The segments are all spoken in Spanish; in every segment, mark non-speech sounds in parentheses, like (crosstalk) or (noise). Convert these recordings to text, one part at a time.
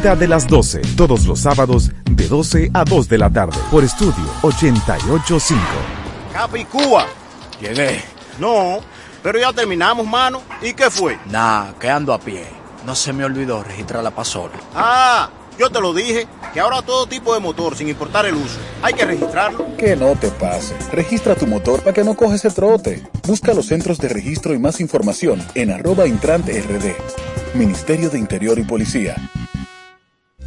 de las 12, todos los sábados de 12 a 2 de la tarde, por estudio 885. Capicúa. Llegué. No, pero ya terminamos, mano. ¿Y qué fue? Nah, quedando a pie. No se me olvidó registrar la pasola. Ah, yo te lo dije, que ahora todo tipo de motor, sin importar el uso, hay que registrarlo. Que no te pase. Registra tu motor para que no coges el trote. Busca los centros de registro y más información en arroba intrante rd. Ministerio de Interior y Policía.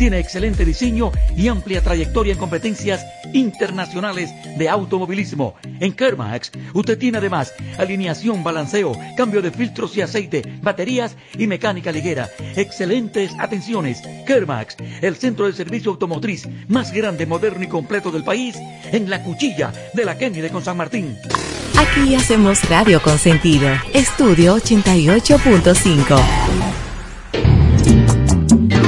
tiene excelente diseño y amplia trayectoria en competencias internacionales de automovilismo. En Kermax, usted tiene además alineación, balanceo, cambio de filtros y aceite, baterías y mecánica ligera. Excelentes atenciones. Kermax, el centro de servicio automotriz más grande, moderno y completo del país, en la cuchilla de la Kennedy con San Martín. Aquí hacemos radio con sentido. Estudio 88.5.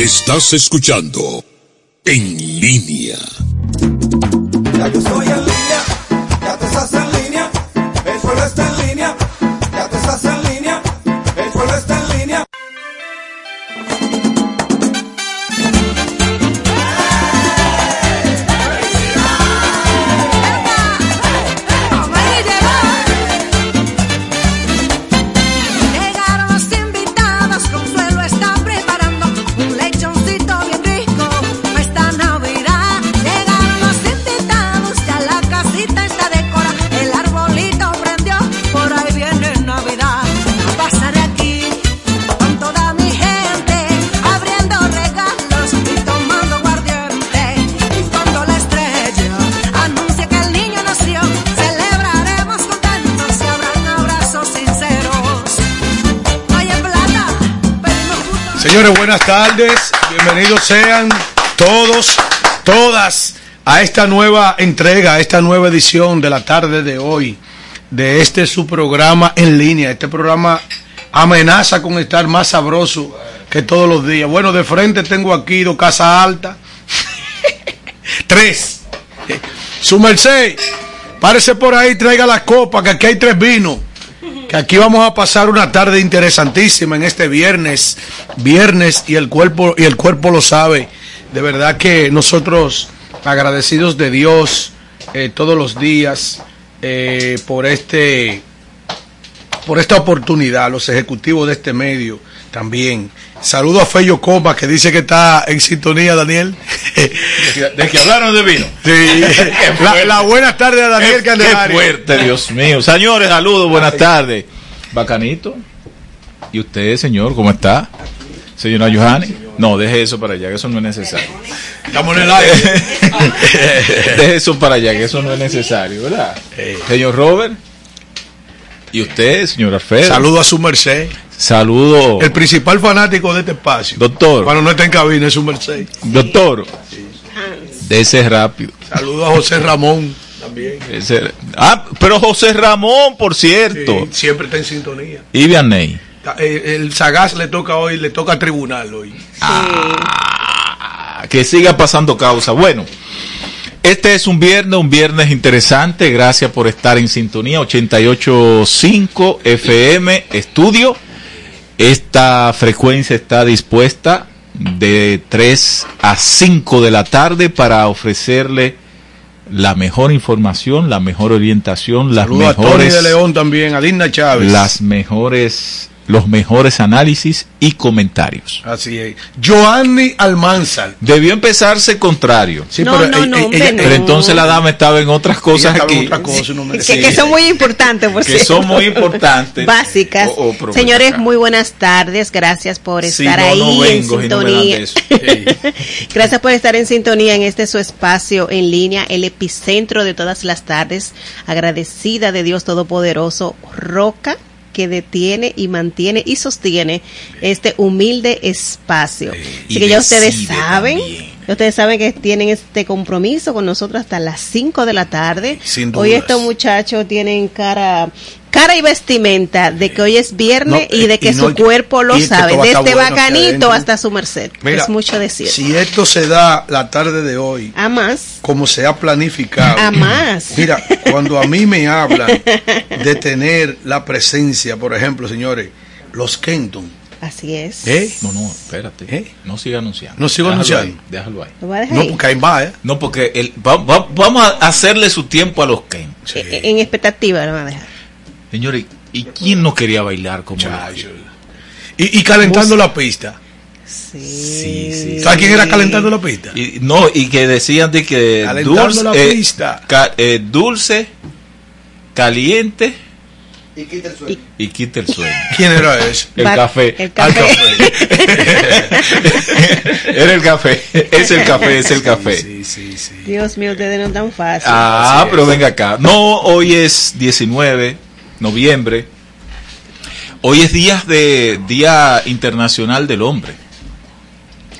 Estás escuchando En línea. Sean todos, todas a esta nueva entrega, a esta nueva edición de la tarde de hoy, de este su programa en línea. Este programa amenaza con estar más sabroso que todos los días. Bueno, de frente tengo aquí dos Casa Alta. (laughs) tres. Su merced, párese por ahí, traiga la copa, que aquí hay tres vinos que aquí vamos a pasar una tarde interesantísima en este viernes, viernes y el cuerpo y el cuerpo lo sabe. De verdad que nosotros agradecidos de Dios eh, todos los días eh, por este por esta oportunidad, los ejecutivos de este medio también. Saludo a Fello Coma que dice que está en sintonía, Daniel. (laughs) De que hablaron de vino. Sí. (laughs) La, la buenas tardes a Daniel Qué, qué Candelario. fuerte, Dios mío. Señores, saludos, buenas tardes. Bacanito. ¿Y usted, señor, cómo está? Señora Johanny. No, deje eso para allá, que eso no es necesario. Estamos en el aire. (laughs) deje eso para allá, que eso no es necesario, ¿verdad? Señor Robert. ¿Y usted, señor Alfredo? Saludo a su merced. Saludo. El principal fanático de este espacio. Doctor. Cuando no está en cabina es su merced. Doctor. De ese rápido. Saludo a José Ramón también. Ese- Ah, pero José Ramón, por cierto. Sí, siempre está en sintonía. Y Vianney. Eh, El Sagaz le toca hoy, le toca tribunal hoy. Ah, que siga pasando causa. Bueno, este es un viernes, un viernes interesante. Gracias por estar en sintonía. 88.5 FM Estudio. Esta frecuencia está dispuesta de 3 a 5 de la tarde para ofrecerle la mejor información, la mejor orientación, las Saludo a Tony mejores de León también, a Digna Chávez. las mejores los mejores análisis y comentarios. Así es. Joanny Almanzar. Debió empezarse contrario. Sí, No, no, no, hombre, Pero no. entonces la dama estaba en otras cosas estaba en aquí. otra cosa, uno me- Que, Sí. que son muy importantes, por que cierto. son muy importantes. Básicas. Oh, oh, pero Señores, acá. muy buenas tardes. Gracias por Sí, estar no, ahí no en sintonía. (laughs) Gracias por estar en sintonía en este su espacio en línea, el epicentro de todas las tardes. Agradecida de Dios Todopoderoso, Roca que detiene y mantiene y sostiene este humilde espacio. y Así que ya ustedes saben, también. ya ustedes saben que tienen este compromiso con nosotros hasta las 5 de la tarde. Sin Hoy estos muchachos tienen cara cara y vestimenta de que hoy es viernes No, y de que y no- su cuerpo lo sabe, desde bueno aquí bacanito hasta su merced. Mira, es mucho decir. Si esto se da la tarde de hoy, A más, como se ha planificado. a más. Mira, cuando a mí me hablan (laughs) de tener la presencia, por ejemplo, señores, los Kenton, Así es. ¿eh? No, no, espérate. ¿Eh? No siga anunciando. No sigo Déjalo anunciando. ahí, déjalo ahí. No, porque ahí va, ¿eh? No, porque el, va- va- vamos a hacerle su tiempo a los Ken. E- e- En expectativa lo voy a dejar. Señores, ¿y quién no quería bailar como? Y, y calentando la pista. Sí. Sí, sí. ¿Sabes quién era calentando la pista? Y, no, y que decían de que Calentando dulce, la eh, pista. ca- eh, dulce, caliente Y quita el sueño. y quita el sueño. (laughs) ¿Quién era ese? El Va- café. El café. (laughs) Era el café. Es el café, es el café. Sí, sí, sí. Dios mío, ustedes no tan fácil. Ah, pero venga acá. No, hoy es 19 noviembre. Hoy es día de Día Internacional del Hombre.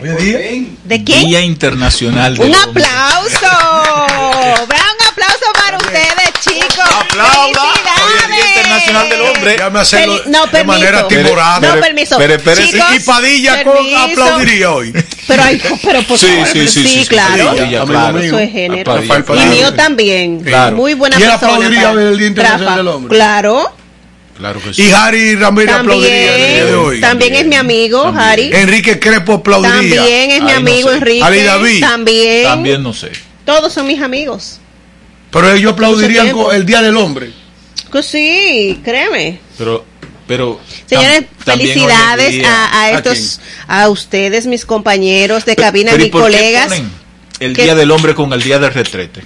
Oye, día. ¿De quién? Día Internacional del Un Hombre. aplauso. (laughs) Vean un aplauso para ustedes, chicos. Aplauda. Hoy es Día Internacional del Hombre. Déjame hacerlo Feli- no, de permiso. manera timorada. No, Pero- permiso. pero espérese. Chicos, y Padilla con- aplaudiría hoy. Pero, ay, pero por Sí, favor, sí, pero sí, sí, sí, claro. Padilla, Amigo claro. Eso es género. Padilla, Y Padilla. mío también. Claro. Muy buena ¿Quién persona. aplaudiría Rafa. el Día Internacional Rafa. del Hombre? Claro. Claro que sí. Y Harry Ramírez aplaudiría el día de hoy. También, es mi amigo, También. Harry. Enrique Crepo aplaudiría. También es mi Ay, no amigo sé. Enrique. Ali David. También. También no sé. Todos son mis amigos. Pero ellos aplaudirían el Día del Hombre. Que sí, créeme. Pero, pero. Señores, tam- felicidades día- a, a ¿a estos, a, ustedes, mis compañeros de cabina, Pero ¿y mis por qué colegas. ponen El que- Día del Hombre con el Día del Retrete.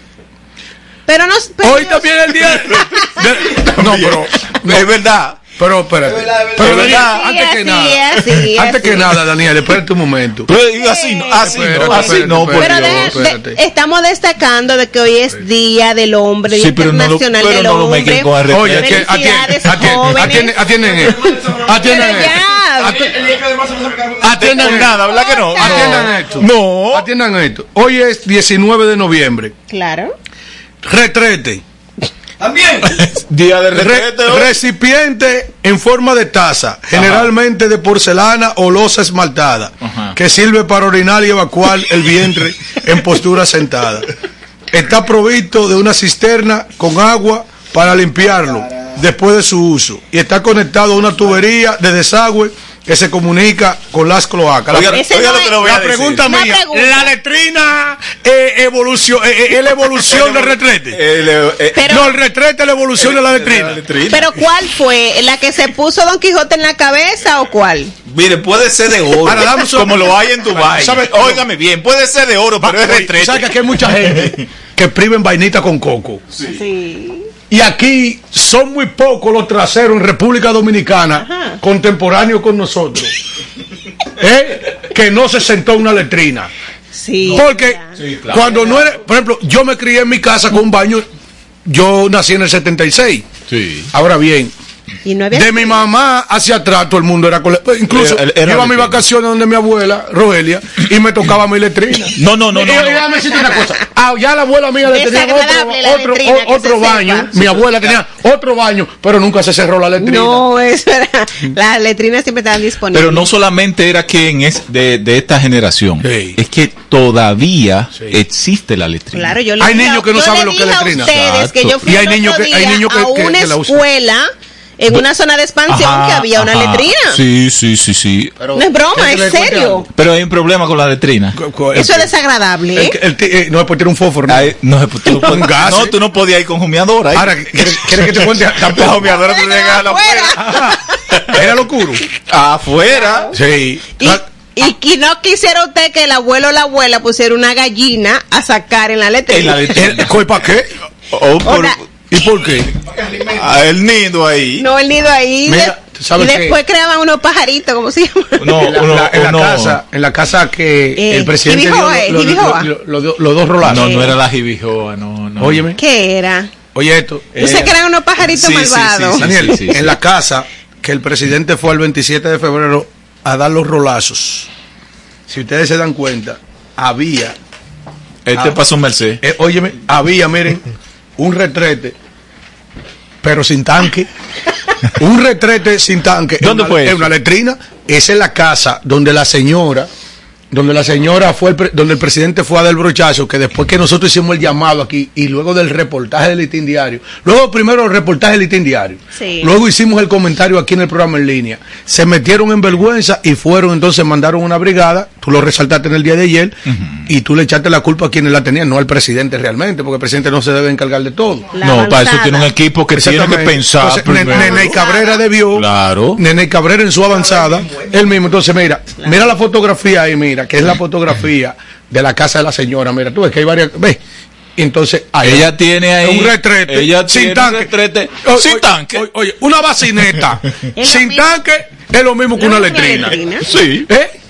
Pero no, pero Hoy también el día. de- (laughs) no, pero. (laughs) Es verdad. Pero espérate. Pero Es Daniel, verdad. antes que nada. así, antes así. que nada, Daniel, espérate un momento. Pero y así no, así Espérate, no, así espérate, no, por Pero. Dios. de- de- estamos destacando de que hoy es Día del Hombre, Día Sí, pero no lo, Internacional pero del no lo Hombre. con el Oye, atienden, atienden, atienden, Pero Atiendan nada, ¿verdad que no? Atiendan esto. No. Atiendan esto. Hoy es 19 de noviembre. Claro. Retrete. También. (laughs) Día Re- hoy. recipiente en forma de taza, generalmente de porcelana o losa esmaltada, Ajá. que sirve para orinar y evacuar el vientre en postura sentada. Está provisto de una cisterna con agua para limpiarlo después de su uso y está conectado a una tubería de desagüe que se comunica con las cloacas. Oiga, no lo que le voy la decir. pregunta Una mía, pregunta. la letrina eh, evolución, eh, eh, la evolución del retrete. (laughs) El, eh, eh, Pero- no, el retrete es la evolución de la letrina. letrina. Pero ¿cuál fue? ¿La que se puso Don Quijote en la cabeza o cuál? Mire, puede ser de oro, Ahora, como lo hay en Dubai. ¿Sabe? Óigame bien, puede ser de oro, pero es retrete. ¿Sabes que aquí hay mucha gente (laughs) que priven vainita con coco? Sí. Y aquí son muy pocos los traseros en República Dominicana Ajá. contemporáneos con nosotros. (laughs) ¿eh? Que no se sentó en una letrina. Sí. Porque Sí, claro. cuando no era, por ejemplo, yo me crié en mi casa con un baño, yo nací en el 76. Sí. Ahora bien, Y no había de mi mamá hacia atrás todo el mundo era pues, incluso Era- iba a mis vacaciones donde mi abuela Rogelia y me tocaba mi letrina No, no, no, Y- no, déjame decirte una cosa ah, ya la abuela mía le tenía otro, otro, o- otro baño sepa. mi abuela tenía otro baño pero nunca se cerró la letrina No, eso era. Las letrinas siempre estaban disponibles. Pero no solamente era quien es de, de esta generación, Sí. es que todavía Sí. existe la letrina. Claro, yo le Hay niños que no saben lo que es letrina. ustedes que yo Exacto. fui Y hay niños que- hay niños que- a que- una que la usan. escuela en una zona de expansión Ajá, que había una ajá. letrina. Sí, sí, sí, sí. Pero, No es broma, ¿quieres que es serio. Pero hay un problema con la letrina. Cu- cu- el Eso es desagradable. ¿eh? el eh, no es por tirar un fósforo ¿no? Ay, no, tú no, Un (laughs) gas, no, tú no podías ir con humeadora. ¿eh? ahora ¿quieres, quieres que te cuente (laughs) tampoco humeadora tú llegas a la afuera. afuera. Era lo oscuro. (laughs) Afuera. Sí. Y, y, y no quisiera usted que el abuelo o la abuela pusiera una gallina a sacar en la letrina. En la letrina. ¿Cuál para qué? O por- Hola. ¿Y por qué? Ah, el nido ahí. No, el nido ahí. Mira, de- ¿sabes y qué? después creaban unos pajaritos, ¿cómo se llama? No, en la, uno- la- en la casa, en la casa que Eh, el presidente dio lo- lo- lo- lo- los dos rolazos. No, no era la jibijoa, no, no. Óyeme, ¿Qué era? oye esto. Yo sé que eran unos pajaritos sí, sí, malvados. sí, Daniel, sí, sí, sí. en la casa que el presidente fue el 27 de febrero a dar los rolazos, si ustedes se dan cuenta, había, Este Ah. pasó un Mercedes. eh, óyeme, había, miren, un retrete, pero sin tanque. un retrete sin tanque. ¿Dónde en una, fue En una letrina. Esa es la casa donde la señora, donde la señora fue, el pre- donde el presidente fue a dar el brochazo, que después que nosotros hicimos el llamado aquí y luego del reportaje del Litín Diario, luego primero el reportaje del Litín Diario, Sí. luego hicimos el comentario aquí en el programa en línea, se metieron en vergüenza y fueron entonces mandaron una brigada, tú lo resaltaste en el día de ayer, y tú le echaste la culpa a quienes la tenían, no al presidente realmente, porque el presidente no se debe encargar de todo. La no, para eso tiene un equipo que tiene que pensar. Entonces, primero. Nene Cabrera debió. Claro. Nene Cabrera en su avanzada. Él mismo. Entonces, mira, mira la fotografía ahí, mira, que es la fotografía de la casa de la señora. Mira, tú ves que hay varias. Ve. Y Entonces, ahí Ella tiene ahí. un retrete. Ella sin tiene tanque. un retrete. O- sin oye, tanque. Oye, oye, una bacineta. (laughs) sin tanque es lo mismo que Lo una mismo que una letrina. letrina. Sí. ¿Eh?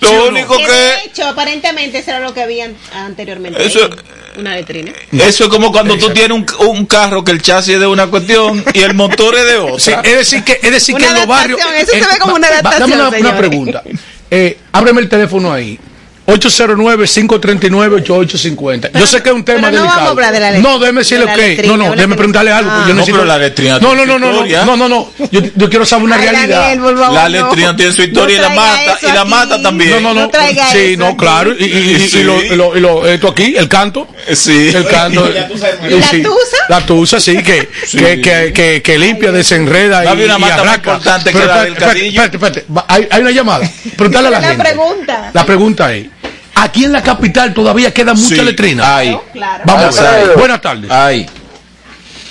Lo único Que que. de hecho, aparentemente eso era lo que habían anteriormente. Eso- ahí, Una letrina. Eso es como cuando tú tienes un, un carro que el chasis es de una cuestión y el motor es de otra. Sí, es decir que, es decir que Una en los barrios. eso se eh, ve como una adaptación, Dame una, una pregunta. Eh, ábreme el teléfono ahí. 809-539-8850. Yo sé que es un tema Pero no delicado. vamos a hablar de la letrina. No, déjeme decirle De la que. letrina, No, no, déjeme preguntarle algo. Ah. yo No, necesito- pero la letrina No, tiene no, no, no, historia. no, no, no. Yo, yo quiero saber una Ay, realidad. Daniel, por favor, La no. letrina tiene su historia y la mata. Y la mata también. No, no, no. No sí, no, aquí. claro. Y, y- y- Sí. y lo, y lo- y lo- esto aquí, el canto. Sí. El canto. (laughs) ¿Y la sí. tusa? La tusa, sí, que, Sí. que, que, que, que limpia, desenreda y, Había una y mata más importante que la del espérate, espérate, Hay, hay una llamada. Preguntarle a la, La gente. pregunta. La pregunta es, ¿aquí en la capital todavía queda mucha Sí, letrina? Claro. Vamos a ver. Buenas tardes. Hay.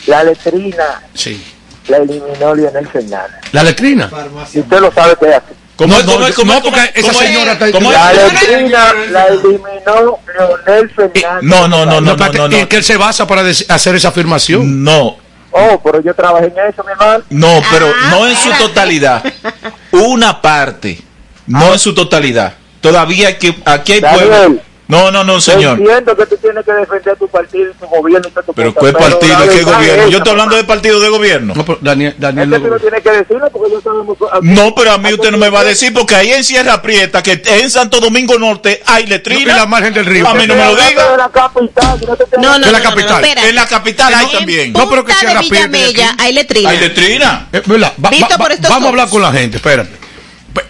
La letrina Sí. la eliminó Lionel Fernández. ¿La letrina? Y usted lo sabe que es así. ¿Cómo no, es? ¿Cómo no, es? ¿Cómo no, es? porque ¿Cómo esa es? señora está... La letrina la eliminó Leonel Fernández. No, no, no, No, no, no, espérate, no, ¿En qué él se basa para hacer esa afirmación? No, Oh, pero yo trabajé en eso, mi hermano. no, pero Ah, no en su totalidad. Una parte. No en su totalidad. Todavía hay que, aquí hay pueblo. No, no, no, señor. Entiendo que tú tienes que defender tu partido tu gobierno y tu Pero ¿qué partido? ¿Qué gobierno? Yo estoy hablando de partido de gobierno. No, pero Daniel, que decirlo porque yo sabemos. No, pero a mí usted no me va a decir porque ahí en Sierra Prieta, que en Santo Domingo Norte hay letrina. Y la margen del río. A mí no me lo De diga. la capital, si no te No, no, De no, la no, no, capital. En la capital hay En también. No, pero que Sierra Prieta hay letrina. Hay letrina. Eh, ¿verdad? Va- Visto va- por va- vamos a hablar con la gente, espérate.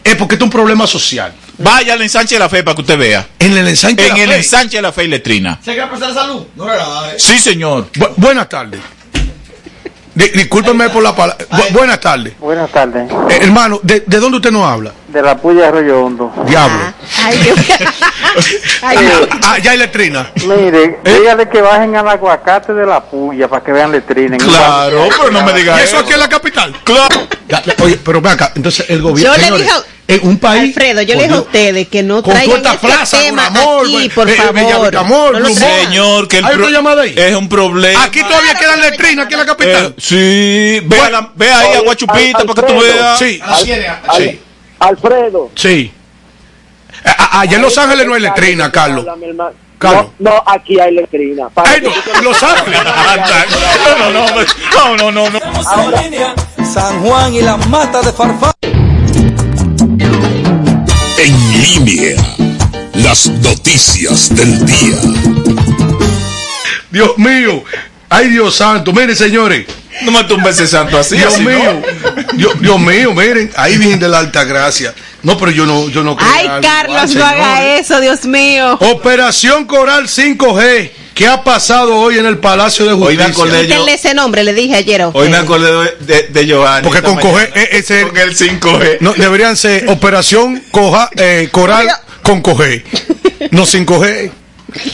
Es porque esto es un problema social. Vaya al ensanche de la fe para que usted vea. En el ensanche de la el fe. ensanche de la fe hay letrina. ¿Se quiere prestar salud? No relaje. Sí, señor. Bu- buenas tardes. Di- discúlpeme por la palabra. Bu- buenas tardes. Buenas tardes. Eh, hermano, ¿de, de dónde usted nos habla? De la puya de Arroyo Hondo. Diablo. Ay, Dios. (laughs) Ay, no. Ah, ya hay letrina. Mire, ¿Eh? dígale que bajen al aguacate de la puya para que vean letrina. Claro, pero no me ¿Y diga eso eso. aquí en la capital? Claro. Oye, pero ve acá, entonces el gobierno. Yo le señores, a- en un país. Alfredo, yo le dije a ustedes que no con traigan toda esta este plaza, tema con amor, aquí, por eh, favor. No traigan. Señor, que el ¿Hay llamada ahí? es un problema. Aquí todavía quedan letrinas, aquí en la Eh, capital. sí, ve, a la- ve ahí a Guachupita para que tú veas. Sí, Al- sí, Alfredo. sí. A- a- Allá en Los Ángeles no hay letrina, Carlos. Carlos. No, no, aquí hay letrina. Para Ay, no, Los Ángeles. No, no, no, no, no, no, no. Estamos en línea. San Juan y la mata de Farfán. En línea. Las noticias del día. Dios mío. Ay, Dios santo. Miren, señores. No me tumbes ese santo así. Dios así, ¿no? mío. Dios, Dios mío, miren. Ahí viene de la alta gracia. No, pero yo no, yo no creo Ay, algo Carlos, igual, no haga eso, Dios mío. Operación Coral 5G. ¿Qué ha pasado hoy en el Palacio de Hoy me Justicia? acordé yo. Ese nombre, le dije ayer a Hoy me acordé de, de, de Giovanni. Porque con mañana. coger, eh, ese- Con el 5G. No, deberían ser Operación Coja, eh, Coral con coger. No sin coger.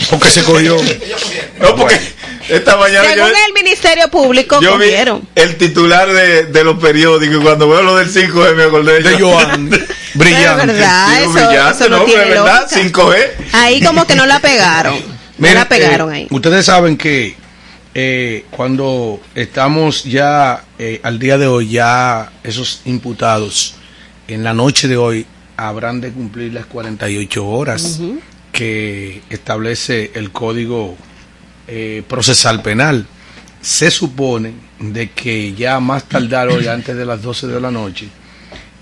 Porque se cogió. No, porque Esta mañana yo, Según el Ministerio Público, yo vi el titular de, de los periódicos y cuando veo lo del 5G me acordé De Joan. (laughs) Brillante. Verdad, eso, brillante, eso no, ¿no? tiene Pero es verdad, lógica. 5G. Ahí como que no la pegaron. No (laughs) la pegaron eh, ahí. Ustedes saben que eh, cuando estamos ya eh, al día de hoy, ya esos imputados en la noche de hoy habrán de cumplir las 48 horas que establece el Código eh, Procesal Penal. Se supone de que ya más tardar hoy, (clears throat) antes de las 12 de la noche,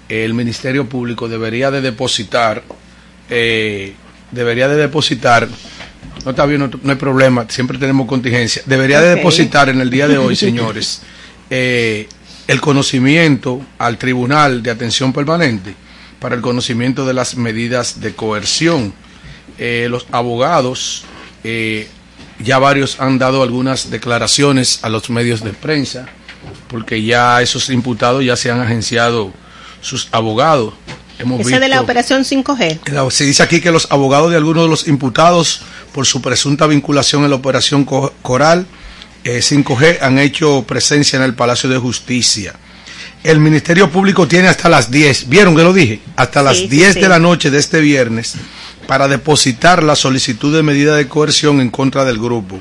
el Ministerio Público debería de depositar, eh, debería de depositar, no está bien, no, no hay problema, siempre tenemos contingencia, debería de depositar en el día de hoy, (laughs) señores, eh, el conocimiento al Tribunal de Atención Permanente para el conocimiento de las medidas de coerción. Eh, los abogados, eh, ya varios han dado algunas declaraciones a los medios de prensa, porque ya esos imputados ya se han agenciado sus abogados. Hemos Ese de la operación 5G. la- Se dice aquí que los abogados de algunos de los imputados por su presunta vinculación en la operación Co- Coral eh, 5G han hecho presencia en el Palacio de Justicia. El Ministerio Público tiene hasta las 10, ¿vieron que lo dije? Hasta las Sí, sí, 10 sí. de la noche de este viernes para depositar la solicitud de medida de coerción en contra del grupo.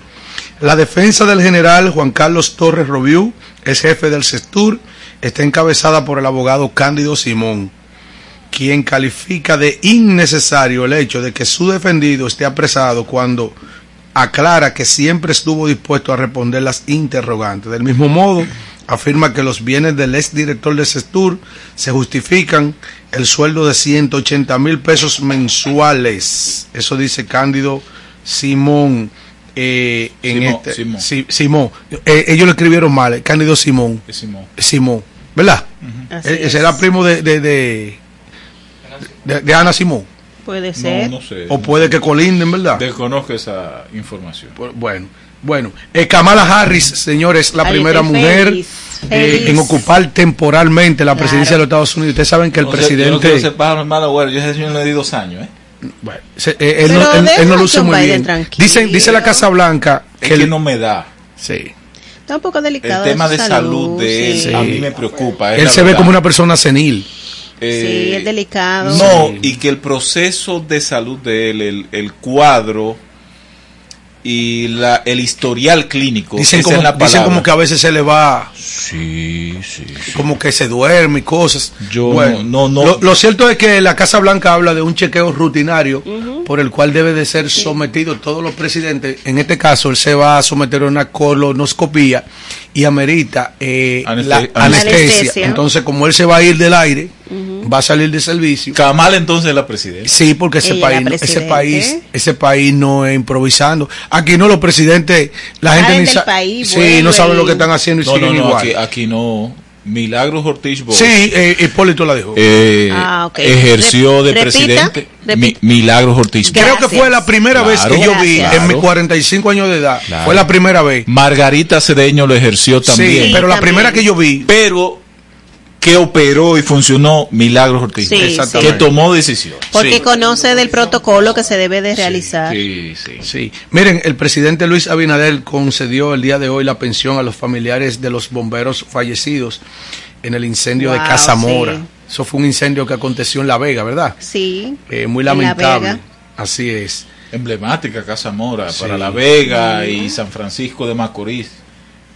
La defensa del general Juan Carlos Torres Robiú, es jefe del CESTUR, está encabezada por el abogado Cándido Simón quien califica de innecesario el hecho de que su defendido esté apresado cuando aclara que siempre estuvo dispuesto a responder las interrogantes. Del mismo modo, afirma que los bienes del exdirector de Sestur se justifican el sueldo de 180 mil pesos mensuales. Eso dice Cándido Simón. eh, en Simón, este, Simón. Simón. Eh, ellos lo escribieron mal, eh, Cándido Simón. Simón. Simón, ¿verdad? Eh, es. será primo de, de, de, de- de Ana Simón. Puede ser. No, no sé. O puede que colinden, ¿verdad? Desconozco esa información. Bueno, bueno. Eh, Kamala Harris, señores, la Ay, primera mujer feliz, eh, en ocupar temporalmente la presidencia Claro. de los Estados Unidos. Ustedes saben que el No sé, yo no presidente... pájaro en mala agüero, yo a ese señor le di dos años, ¿eh? Bueno, se- eh, él, no, él- él no luce muy bien. tranquilo. Dice, dice la Casa Blanca Es que, que el- no me da. sí. Está un poco delicado. El tema de salud de él sí. a mí me preocupa. es él se ve como una persona senil. Eh, Sí, es delicado. No, y que el proceso de salud de él, el, el cuadro y la, el historial clínico, Dicen como, la dicen como que a veces se le va, Sí, sí, sí. como que se duerme y cosas. Yo Bueno, no, no, no. Lo, lo cierto es que la Casa Blanca habla de un chequeo rutinario por el cual debe de ser sometido todos los presidentes. En este caso, él se va a someter a una colonoscopía y amerita eh, Aneste- la anestesia. anestesia. Anestesia. Entonces, como él se va a ir del aire, va a salir de servicio. Kamal entonces es la presidenta. Sí, porque ese país, ese país, ese país no es improvisando. Aquí no los presidentes, la gente ni del sa- país, sí, no saben lo que están haciendo y No, no, no, igual. aquí, aquí no. Milagros Ortiz Bosch, Sí, eh, Hipólito la dejó. eh, Ah, ok. ejerció de repita, presidente repita. Mi- Milagros Ortiz Bosch. Creo que fue la primera vez que yo vi en mis Claro. 45 años de edad. Claro. Fue la primera vez. Margarita Cedeño lo ejerció también. Sí, pero la también. primera que yo vi. pero que operó y funcionó Milagros Ortiz, Sí, Exactamente. que tomó decisiones. Porque Sí. conoce del protocolo que se debe de realizar. Sí, sí. Sí. Miren, el presidente Luis Abinader concedió el día de hoy la pensión a los familiares de los bomberos fallecidos en el incendio de Wow, Casa Mora. sí. Eso fue un incendio que aconteció en La Vega, ¿verdad? Sí. Eh, muy En La lamentable. Vega. Así es. Emblemática Casa Mora Sí. para La Vega y San Francisco de Macorís.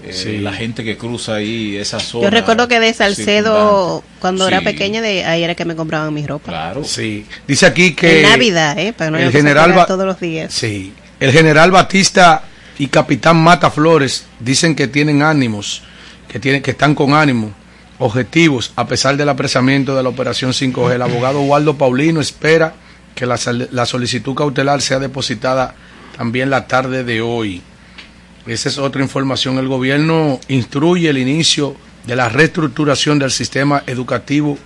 Eh, Sí. La gente que cruza ahí esa zona. Yo recuerdo que de Salcedo, cuando era pequeña, de ahí era que me compraban mi ropa. Claro. Sí. Dice aquí que en Navidad, ¿eh? Para no el general Ba- todos los días. Sí. El general Batista y capitán Mata Flores dicen que tienen ánimos, que tienen que están con ánimo, objetivos a pesar del apresamiento de la operación 5G. El abogado Waldo Paulino espera que la, sal- la solicitud cautelar sea depositada también la tarde de hoy. Esa es otra información. El gobierno instruye el inicio de la reestructuración del sistema educativo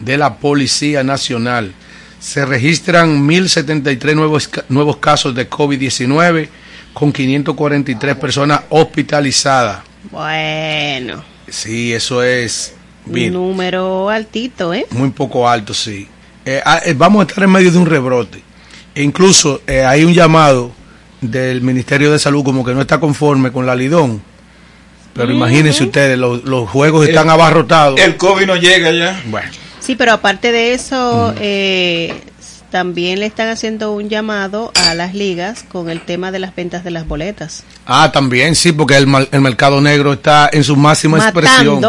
de la Policía Nacional. Se registran 1.073 nuevos, nuevos casos de COVID-19 con 543 personas hospitalizadas. Bueno, Sí, eso es un número altito, ¿eh? muy poco alto, sí. Eh, ah, eh, vamos a estar en medio de un rebrote. E incluso eh, hay un llamado del Ministerio de Salud como que no está conforme con la Lidón. Pero imagínense ustedes, los, los juegos El- están abarrotados. El COVID no llega ya. Bueno. Sí, pero aparte de eso, Mm. eh, también le están haciendo un llamado a las ligas con el tema de las ventas de las boletas. Ah, también, sí, porque el, mal- el mercado negro está en su máxima Matando, expresión.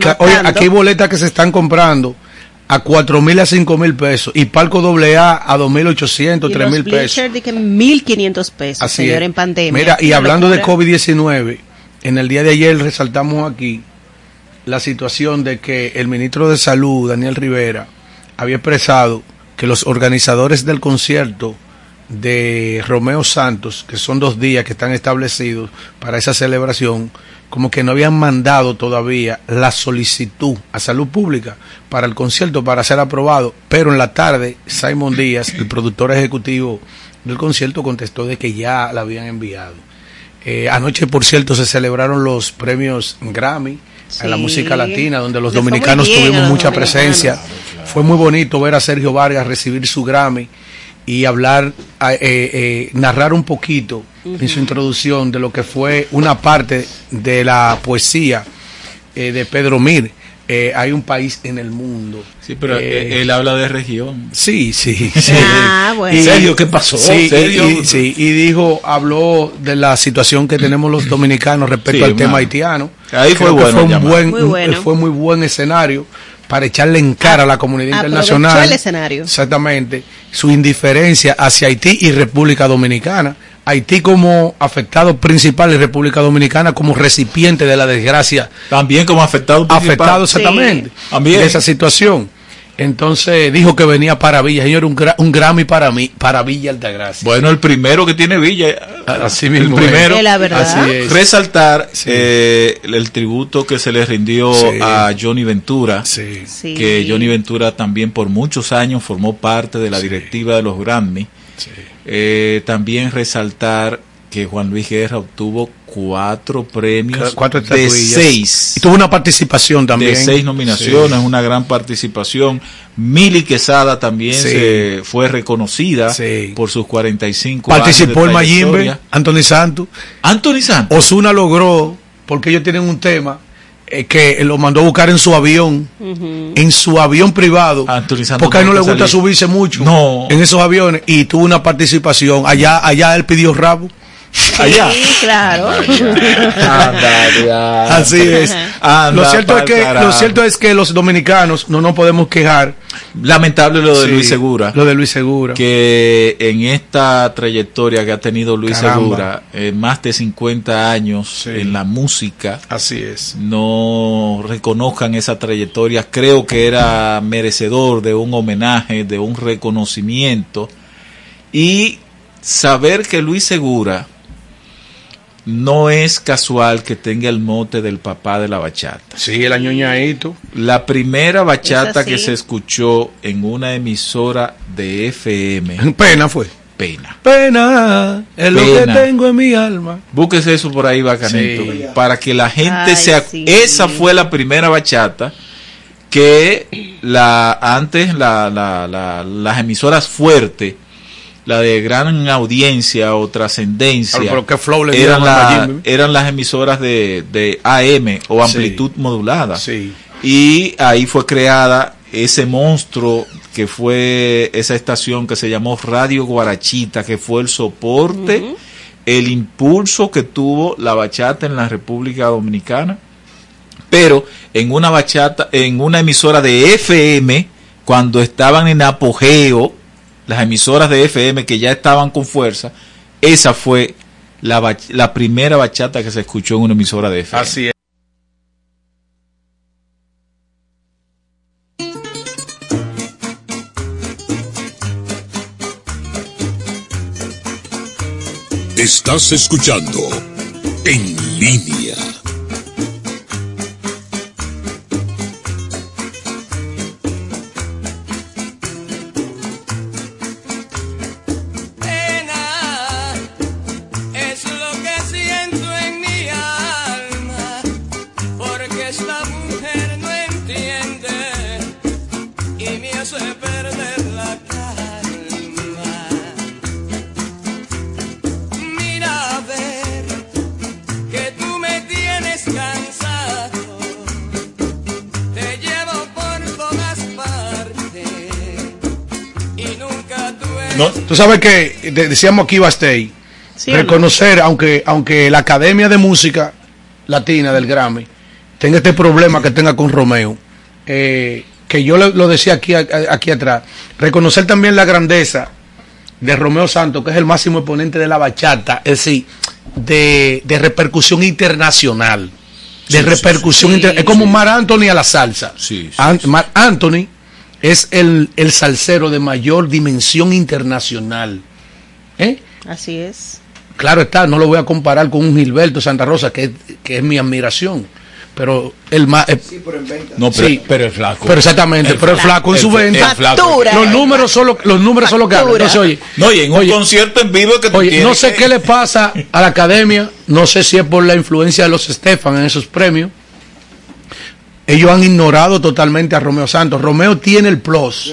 Ca- Oye, matando. aquí hay boletas que se están comprando a cuatro mil a cinco mil pesos y palco doble A a dos mil ochocientos, Y tres los mil pesos. bleachers de que 1.500 pesos, Así señor, es. en pandemia. Mira, y hablando de locura. COVID-19, en el día de ayer resaltamos aquí la situación de que el ministro de Salud, Daniel Rivera, había expresado que los organizadores del concierto de Romeo Santos, que son dos días que están establecidos para esa celebración, como que no habían mandado todavía la solicitud a salud pública para el concierto para ser aprobado, pero en la tarde Simon Díaz, el productor ejecutivo del concierto, contestó de que ya la habían enviado. Eh, anoche, por cierto, se celebraron los premios Grammy a la Sí. música latina, donde los Le dominicanos bien tuvimos los mucha dominicanos. presencia. Fue muy bonito ver a Sergio Vargas recibir su Grammy y hablar, a- eh, eh, narrar un poquito en su introducción de lo que fue una parte de la poesía eh, de Pedro Mir. Eh, hay un país en el mundo. Sí, pero él habla de región. Sí, sí, (laughs) sí. Ah, bueno. Y- Sergio, ¿qué pasó? Sí. Y, y- sí, y dijo, habló de la situación que tenemos los dominicanos respecto Sí, al tema haitiano. Ahí fue Creo bueno fue un buen, Muy un- bueno. fue muy buen escenario para echarle en cara a la comunidad Aprovechó internacional. el escenario. Exactamente. Su indiferencia hacia Haití y República Dominicana. Haití como afectado principal y República Dominicana como recipiente de la desgracia. También como afectado principal. Afectado exactamente. Sí. También. De esa situación. Entonces dijo que venía para Villa. Señor, un, gra- un Grammy para mí, para Villa Altagracia. Bueno, el primero que tiene Villa. Así el mismo primero. la verdad. Así es. Resaltar eh, el, el tributo que se le rindió Sí. a Johnny Ventura. Sí. Que Johnny Ventura también por muchos años formó parte de la directiva de los Grammy. Eh, también resaltar que Juan Luis Guerra obtuvo cuatro premios Cuatro de seis. Y tuvo una participación también. De seis nominaciones, Sí. una gran participación. Mili Quesada también Sí. se fue reconocida por sus 45 Participó el años de Mayimbe, trayectoria. Anthony Santos. Anthony Santos. Osuna logró, porque ellos tienen un tema eh, que lo mandó a buscar en su avión, en su avión privado, Santos porque a él no le gusta salir. subirse mucho No. en esos aviones y tuvo una participación. Allá, allá él pidió rabo. (laughs) Allá. Sí, claro. Así es. Anda lo cierto es que carajo. lo cierto es que los dominicanos no nos podemos quejar. Lamentable lo de Sí, Luis Segura. Lo de Luis Segura. Que en esta trayectoria que ha tenido Luis Caramba. Segura, eh, más de 50 años en la música, Así es. no reconozcan esa trayectoria. Creo que era merecedor de un homenaje, de un reconocimiento. Y saber que Luis Segura no es casual que tenga el mote del papá de la bachata. Sí, el añoñadito. La primera bachata que se escuchó en una emisora de FM. (laughs) Pena fue. Pena. Pena es lo que tengo en mi alma. Búsquese eso por ahí, bacanito. Sí. Para que la gente Ay, se... ac- sí. Esa fue la primera bachata que la antes la, la- la- las emisoras fuertes, la de gran audiencia o trascendencia, Claro, pero qué flow le eran, la- Mayimbe. eran las emisoras de, de AM o Sí. amplitud modulada. Sí. Y ahí fue creada ese monstruo que fue esa estación que se llamó Radio Guarachita, que fue el soporte, el impulso que tuvo la bachata en la República Dominicana. Pero en una bachata, en una emisora de FM, cuando estaban en apogeo, las emisoras de FM que ya estaban con fuerza, esa fue la, la primera bachata que se escuchó en una emisora de FM. Así es. Estás escuchando En Línea. Tú sabes que de- decíamos aquí Bastey, ¿Sí no? reconocer, aunque, aunque la Academia de Música Latina del Grammy tenga este problema que tenga con Romeo, eh, que yo le- lo decía aquí, aquí atrás, reconocer también la grandeza de Romeo Santos, que es el máximo exponente de la bachata, es decir, de, de repercusión internacional. De Sí, sí, repercusión sí. inter- Es como Mar Anthony a la salsa. Sí, sí, An- Mar Anthony es el, el salsero de mayor dimensión internacional. ¿Eh? Así es. Claro está, no lo voy a comparar con un Gilberto Santa Rosa, que, es- que es mi admiración. Pero el más. No, pero, pero el flaco. Pero exactamente, pero el flaco en su venta. el flaco. Factura. Los números son lo, los números son lo que. Entonces, oye, No, y en un oye, concierto en vivo que Oye, no sé que- qué le pasa a la academia, no sé si es por la influencia de los Estefan en esos premios. Ellos han ignorado totalmente a Romeo Santos. Romeo tiene el plus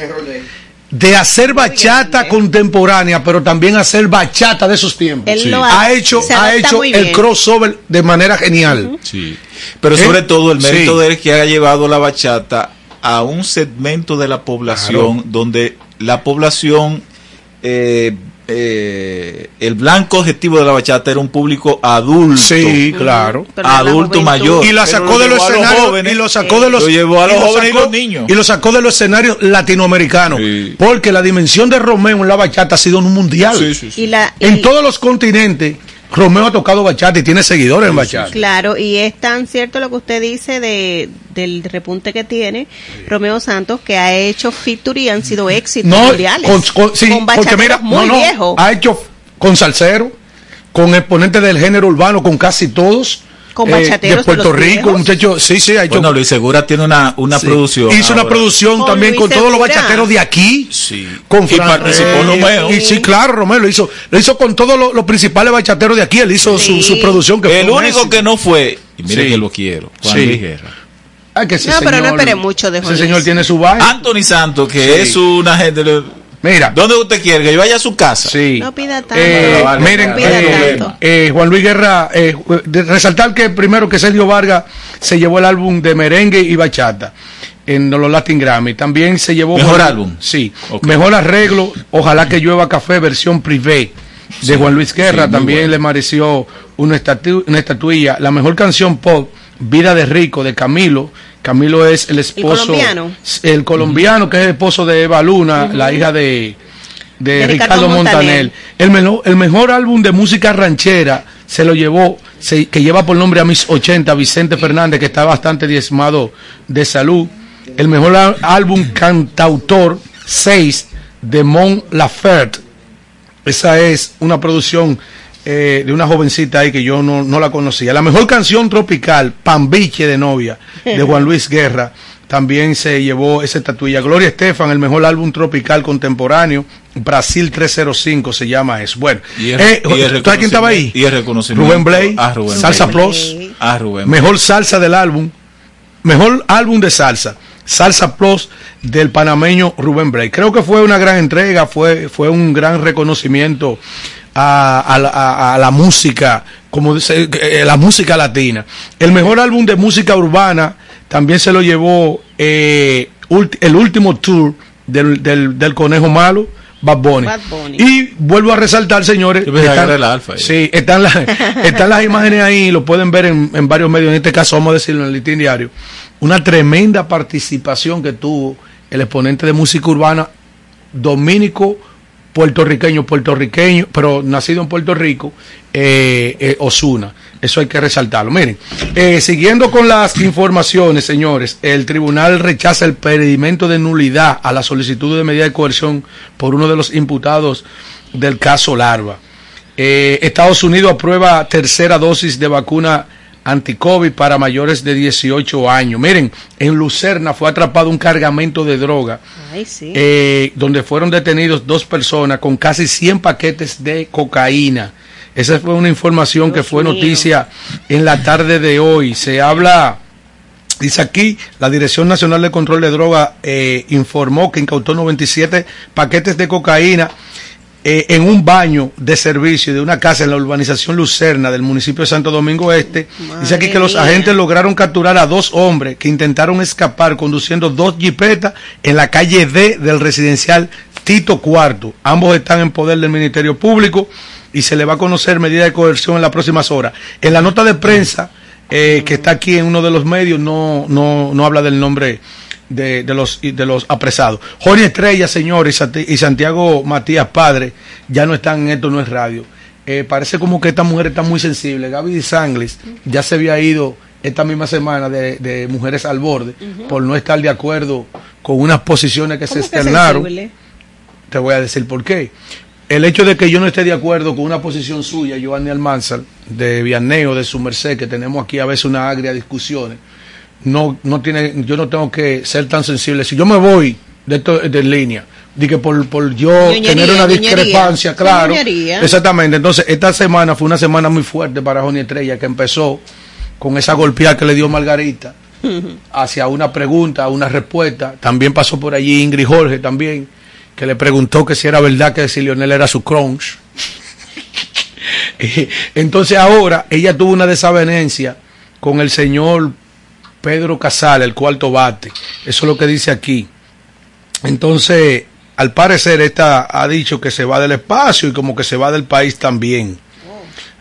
de hacer bachata contemporánea, pero también hacer bachata de esos tiempos. Él Sí. lo Ha hecho, ha hecho el crossover de manera genial. Sí. Pero ¿Eh? sobre todo el mérito Sí. de él es que haya llevado la bachata a un segmento de la población Claro. donde la población, eh, eh, el blanco objetivo de la bachata era un público adulto. Sí, claro. Pero la Adulto mayor. Y la sacó lo de los escenarios y lo sacó de los Lo llevó a los y lo jóvenes y sacó- los niños. y lo sacó de los escenarios latinoamericanos porque la dimensión de Romeo en la bachata ha sido en un mundial Y la, en todos los continentes Romeo ha tocado bachata y tiene seguidores en bachata Claro, y es tan cierto lo que usted dice de, del repunte que tiene Romeo Santos, que ha hecho featuring y han sido éxitos no mundiales. con, con- sí, Con porque mira muy no, no, viejos. ha hecho con salsero con exponentes del género urbano con casi todos Con eh, bachateros de de Puerto los Rico viejos. muchachos sí sí ha hecho Bueno, Luis Segura tiene una, una Sí. producción. Hizo una producción Con también Luis con todos los bachateros de aquí. Sí. Con Y participó eh, Romeo. Y sí, claro, Romeo lo hizo. Lo hizo con todos los, los principales bachateros de aquí. Él hizo su, su producción. Que el fue único que no fue, y mire Sí. que lo quiero, Juan Sí. Luis Guerra. Ay, que ese No, pero no espere mucho de Juan Ese Luis. señor tiene su vaina. Anthony Santos, que Sí. es una gente. Mira. ¿Dónde usted quiere? Que yo vaya a su casa. Sí. No pida tanto. Eh, vale, miren, no pida eh, tanto. eh, Juan Luis Guerra, eh, de- resaltar que primero que Sergio Vargas se llevó el álbum de merengue y bachata en los Latin Grammy. También se llevó Mejor Juan- álbum. Sí, mejor arreglo. Ojalá que llueva café versión privé de Juan Luis Guerra. sí, También bueno. le mereció una, estatu- una estatuilla. La mejor canción pop, Vida de Rico, de Camilo. Camilo es el esposo. colombiano? El colombiano que es el esposo de Eva Luna, la hija de, de, De Ricardo, Ricardo Montaner. Montaner. El, mejor, el mejor álbum de música ranchera se lo llevó, se- que lleva por nombre a mis 80, Vicente Fernández, que está bastante diezmado de salud. El mejor álbum cantautor 6 de Mon Laferte. Esa es una producción eh, de una jovencita ahí que yo no, no la conocía. La mejor canción tropical, Pambiche de novia, de (laughs) Juan Luis Guerra, también se llevó esa estatuilla. Gloria Estefan, el mejor álbum tropical contemporáneo, Brasil 305 se llama eso. Bueno, Y el- eh, y el ¿tú sabes quién estaba ahí? y el reconocimiento Rubén Blay, a Rubén Salsa Blay. Plus, A Rubén. mejor salsa del álbum, mejor álbum de salsa, Salsa Plus del panameño Rubén Blay. Creo que fue una gran entrega, fue, fue un gran reconocimiento a, a la- a- a la música, como dice, eh, la música latina. El mejor álbum de música urbana también se lo llevó eh, ulti- el último tour del, del, del Conejo Malo. Bad Bunny. Bad Bunny. Y vuelvo a resaltar, señores. Están- era el Alfa, eh. Sí, están, las (laughs) están las imágenes ahí, lo pueden ver en, en varios medios. En este caso, vamos a decirlo en el listín diario. Una tremenda participación que tuvo el exponente de música urbana dominico puertorriqueño, puertorriqueño, pero nacido en Puerto Rico, eh, eh, Osuna. Eso hay que resaltarlo. Miren, eh, siguiendo con las informaciones, señores, el tribunal rechaza el pedimento de nulidad a la solicitud de medida de coerción por uno de los imputados del caso Larva. Eh, Estados Unidos aprueba tercera dosis de vacuna anti-COVID para mayores de 18 años. Miren, en Lucerna fue atrapado un cargamento de droga Ay, sí. eh, donde fueron detenidos dos personas con casi 100 paquetes de cocaína. Esa fue una información que fue mío. noticia en la tarde de hoy. Se habla, dice aquí, la Dirección Nacional de Control de Droga eh, informó que incautó 97 paquetes de cocaína eh, en un baño de servicio de una casa en la urbanización Lucerna del municipio de Santo Domingo Este. Dice aquí que los mía. agentes lograron capturar a dos hombres que intentaron escapar conduciendo dos jipetas en la calle D del residencial Tito Cuarto. Ambos están en poder del Ministerio Público y se le va a conocer medida de coerción en las próximas horas. En la nota de prensa eh, que está aquí en uno de los medios no, no, no habla del nombre de, de los, de los apresados. Jorge Estrella, señor, y Santi- y Santiago Matías, padre, ya no están en esto, no es radio. Eh, parece como que esta mujer está muy sensible. Gaby Sangles ya se había ido esta misma semana de, de Mujeres al Borde por no estar de acuerdo con unas posiciones que se ¿Cómo que externaron. sensible? Te voy a decir por qué. El hecho de que yo no esté de acuerdo con una posición suya, Giovanni Almanzar, de Vianneo, de su merced, que tenemos aquí a veces una agria discusiones, no, no tiene, yo no tengo que ser tan sensible. Si yo me voy de esto de línea, de que por, por yo Ñoñería, tener una discrepancia, claro. ñoñería. Exactamente. Entonces, esta semana fue una semana muy fuerte para Joni Estrella, que empezó con esa golpeada que le dio Margarita hacia una pregunta, una respuesta. También pasó por allí Ingrid Jorge también, que le preguntó que si era verdad que si Lionel era su crunch. (laughs) Eh, Entonces ahora ella tuvo una desavenencia con el señor Pedro Casal, el cuarto bate. Eso es lo que dice aquí. Entonces, al parecer, esta ha dicho que se va del espacio y como que se va del país también.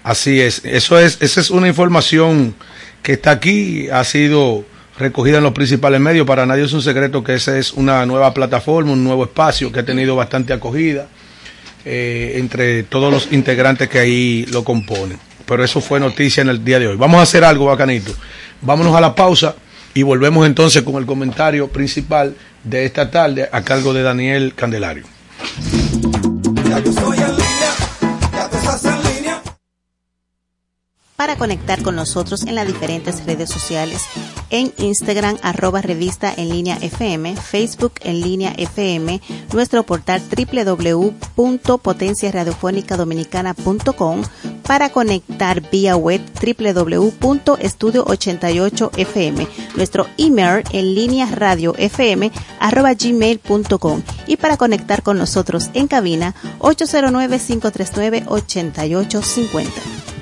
Así es. Eso es, esa es una información que está aquí, ha sido recogida en los principales medios. Para nadie es un secreto que esa es una nueva plataforma, un nuevo espacio que ha tenido bastante acogida eh, entre todos los integrantes que ahí lo componen. Pero eso fue noticia en el día de hoy. Vamos a hacer algo bacanito. Vámonos a la pausa y volvemos entonces con el comentario principal de esta tarde a cargo de Daniel Candelario. Para conectar con nosotros en las diferentes redes sociales, en Instagram arroba revista en línea FM, Facebook en línea FM, nuestro portal www.potenciaradiofónicadominicana.com para conectar vía web www.estudio88fm, nuestro email en línea radio fm arroba gmail.com y para conectar con nosotros en cabina 809-539-8850.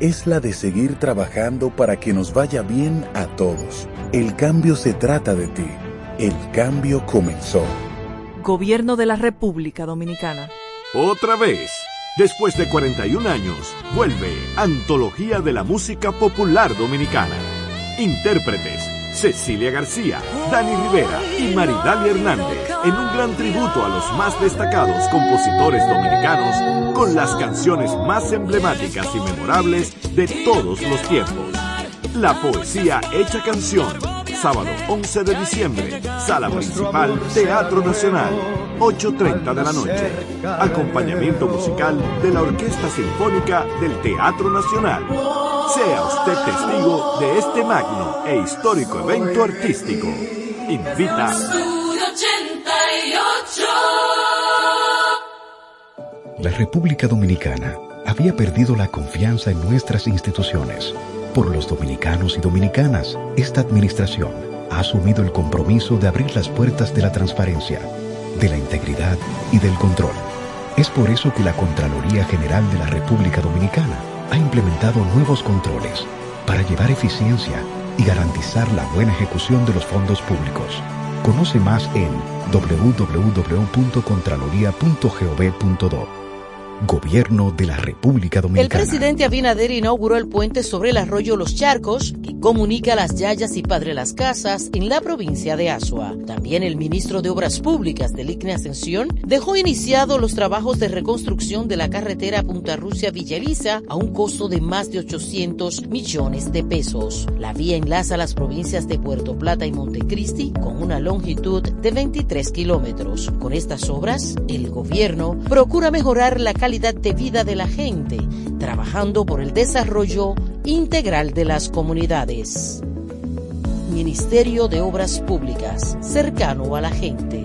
es la de seguir trabajando para que nos vaya bien a todos. El cambio se trata de ti. El cambio comenzó. Gobierno de la República Dominicana. Otra vez, después de 41 años, vuelve Antología de la Música Popular Dominicana. Intérpretes, Cecilia García, Dani Rivera y Maridalia Hernández, en un gran tributo a los más destacados compositores dominicanos con las canciones más emblemáticas y memorables de todos los tiempos. La poesía hecha canción. Sábado 11 de diciembre, sala principal, Teatro Nacional, 8.30 de la noche. Acompañamiento musical de la Orquesta Sinfónica del Teatro Nacional. Sea usted testigo de este magno e histórico evento artístico. Invita La República Dominicana había perdido la confianza en nuestras instituciones. Por los dominicanos y dominicanas, esta administración ha asumido el compromiso de abrir las puertas de la transparencia, de la integridad y del control. Es por eso que la Contraloría General de la República Dominicana ha implementado nuevos controles para llevar eficiencia y garantizar la buena ejecución de los fondos públicos. Conoce más en www.contraloría.gov.do. Gobierno de la República El Dominicana. presidente Abinader inauguró el puente sobre el arroyo Los Charcos, que comunica Las Yayas y Padre Las Casas en la provincia de Asua. También el ministro de Obras Públicas del ICNE Ascensión dejó iniciado los trabajos de reconstrucción de la carretera Punta Rusia Villa Elisa a un costo de más de 800 millones de pesos. La vía enlaza las provincias de Puerto Plata y Montecristi con una longitud de 23 kilómetros. Con estas obras, el gobierno procura mejorar la calidad de vida de la gente, trabajando por el desarrollo integral de las comunidades. Ministerio de Obras Públicas, cercano a la gente.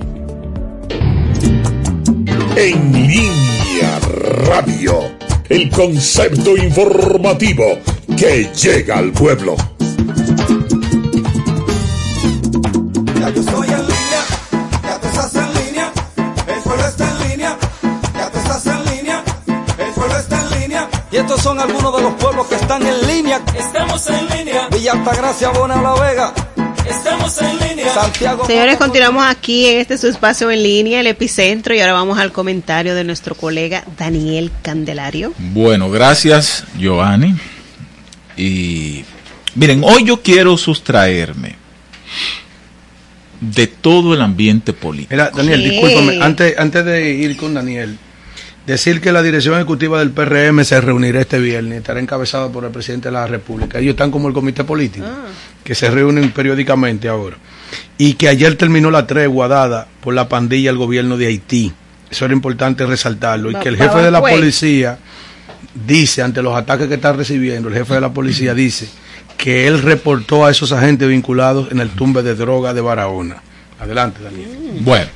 En línea radio, el concepto informativo que llega al pueblo. Y estos son algunos de los pueblos que están en línea. Estamos en línea, Villa Altagracia, Bona La Vega. estamos en línea. Santiago. Señores, continuamos aquí en este su espacio en línea, el epicentro, y ahora vamos al comentario de nuestro colega Daniel Candelario. Bueno, gracias, Giovanni. Y miren, hoy yo quiero sustraerme de todo el ambiente político. Mira, Daniel, discúlpame, antes, antes de ir con Daniel, decir que la dirección ejecutiva del PRM se reunirá este viernes, estará encabezada por el presidente de la República. Ellos están como el comité político, que se reúnen periódicamente ahora. Y que ayer terminó la tregua dada por la pandilla al gobierno de Haití. Eso era importante resaltarlo. Y que el jefe de la pues. policía dice, ante los ataques que está recibiendo, el jefe de la policía dice que él reportó a esos agentes vinculados en el tumbe de droga de Barahona. Adelante, Daniel. Bueno,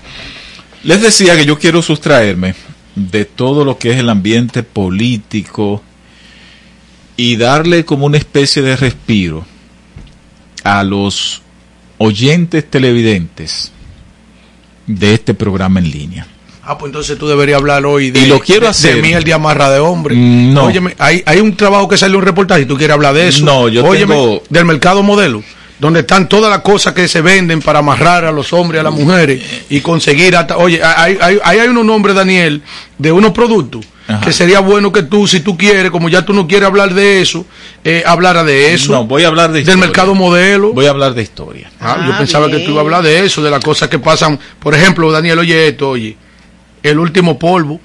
les decía que yo quiero sustraerme de todo lo que es el ambiente político y darle como una especie de respiro a los oyentes televidentes de este programa en línea. Ah, pues entonces tú deberías hablar hoy de, Y lo quiero hacer. de mí el de amarra de hombre. No. Óyeme, hay, hay un trabajo que sale un reportaje y tú quieres hablar de eso. No, yo Óyeme, tengo- del mercado modelo, donde están todas las cosas que se venden para amarrar a los hombres y a las mujeres y conseguir hasta, oye, hay, hay, hay, hay unos nombres, Daniel, de unos productos Ajá. que sería bueno que tú, si tú quieres, como ya tú no quieres hablar de eso, eh, hablara de eso. No, voy a hablar de del historia. mercado modelo. Voy a hablar de historia. Ah, yo Ah, pensaba que tú ibas a hablar de eso, de las cosas que pasan. Por ejemplo, Daniel, oye esto, oye, el último polvo.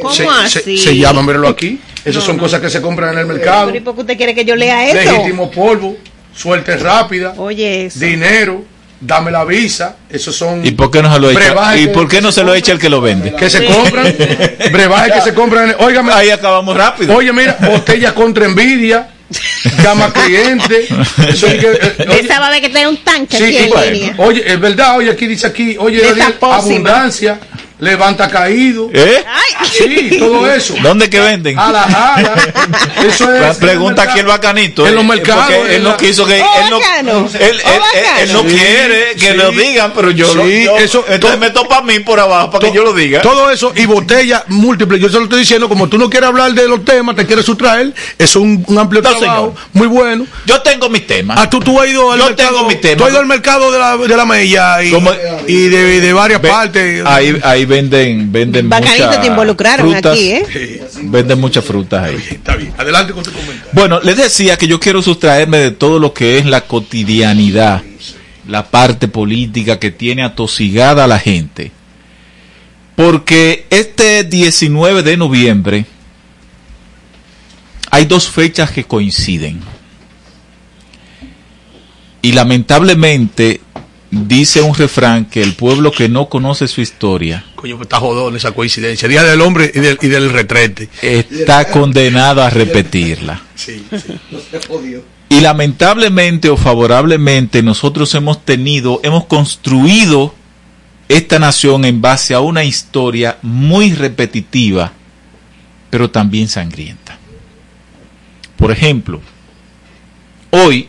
¿Cómo se, así? se, se llama, míralo aquí. Esas son cosas que se compran en el mercado. ¿Pero ¿y por qué usted quiere que yo lea eso? Legítimo polvo, suerte rápida, Oye, eso. dinero, dame la visa. Esos son ¿Y por qué no se lo echa? brebajes ¿Y que- por qué no se lo echa el que lo vende? que se compran, (laughs) brebajes que se compran. Óigame, Ahí acabamos rápido. oye, mira, botella contra envidia, llama cliente. Eso es que, eh, oye, Esa va a ver que tiene un tanque Sí, aquí en bueno. línea. Oye, es verdad, oye, aquí dice aquí, oye, Daniel, abundancia, levanta caído. ¿Eh? Sí, todo eso. ¿Dónde que venden? A la jala. Eso es. Pregunta aquí el bacanito. En los eh, mercados, porque Él no quiso que. Oh, Él no, bacano. él, él- Oh, él- bacano. él no quiere que sí. lo digan, pero yo lo. Sí, yo- eso- entonces me topa a mí por abajo para que yo lo diga. Todo eso y botellas múltiples. Yo se lo estoy diciendo, como tú no quieres hablar de los temas, te quieres sustraer. Eso es un, un amplio No, trabajo, señor. muy bueno. Yo tengo mis temas. Ah, tú, tú has ido al Yo mercado. tengo mi tema. Tú has ido al mercado de la, de la Mella y, de, de varias Ve- partes. Ahí, ahí venden, venden Bacanito muchas te involucraron frutas. aquí, ¿eh? Venden muchas frutas ahí. Está bien, adelante con tu comentario. Bueno, les decía que yo quiero sustraerme de todo lo que es la cotidianidad, la parte política que tiene atosigada a la gente. Porque este 19 de noviembre hay dos fechas que coinciden. Y lamentablemente dice un refrán que el pueblo que no conoce su historia Coño, pues está jodón esa coincidencia. Día del hombre y del, y del retrete. está condenado a repetirla. Sí, sí. Y lamentablemente o favorablemente nosotros hemos tenido, hemos construido esta nación en base a una historia muy repetitiva, pero también sangrienta. Por ejemplo, hoy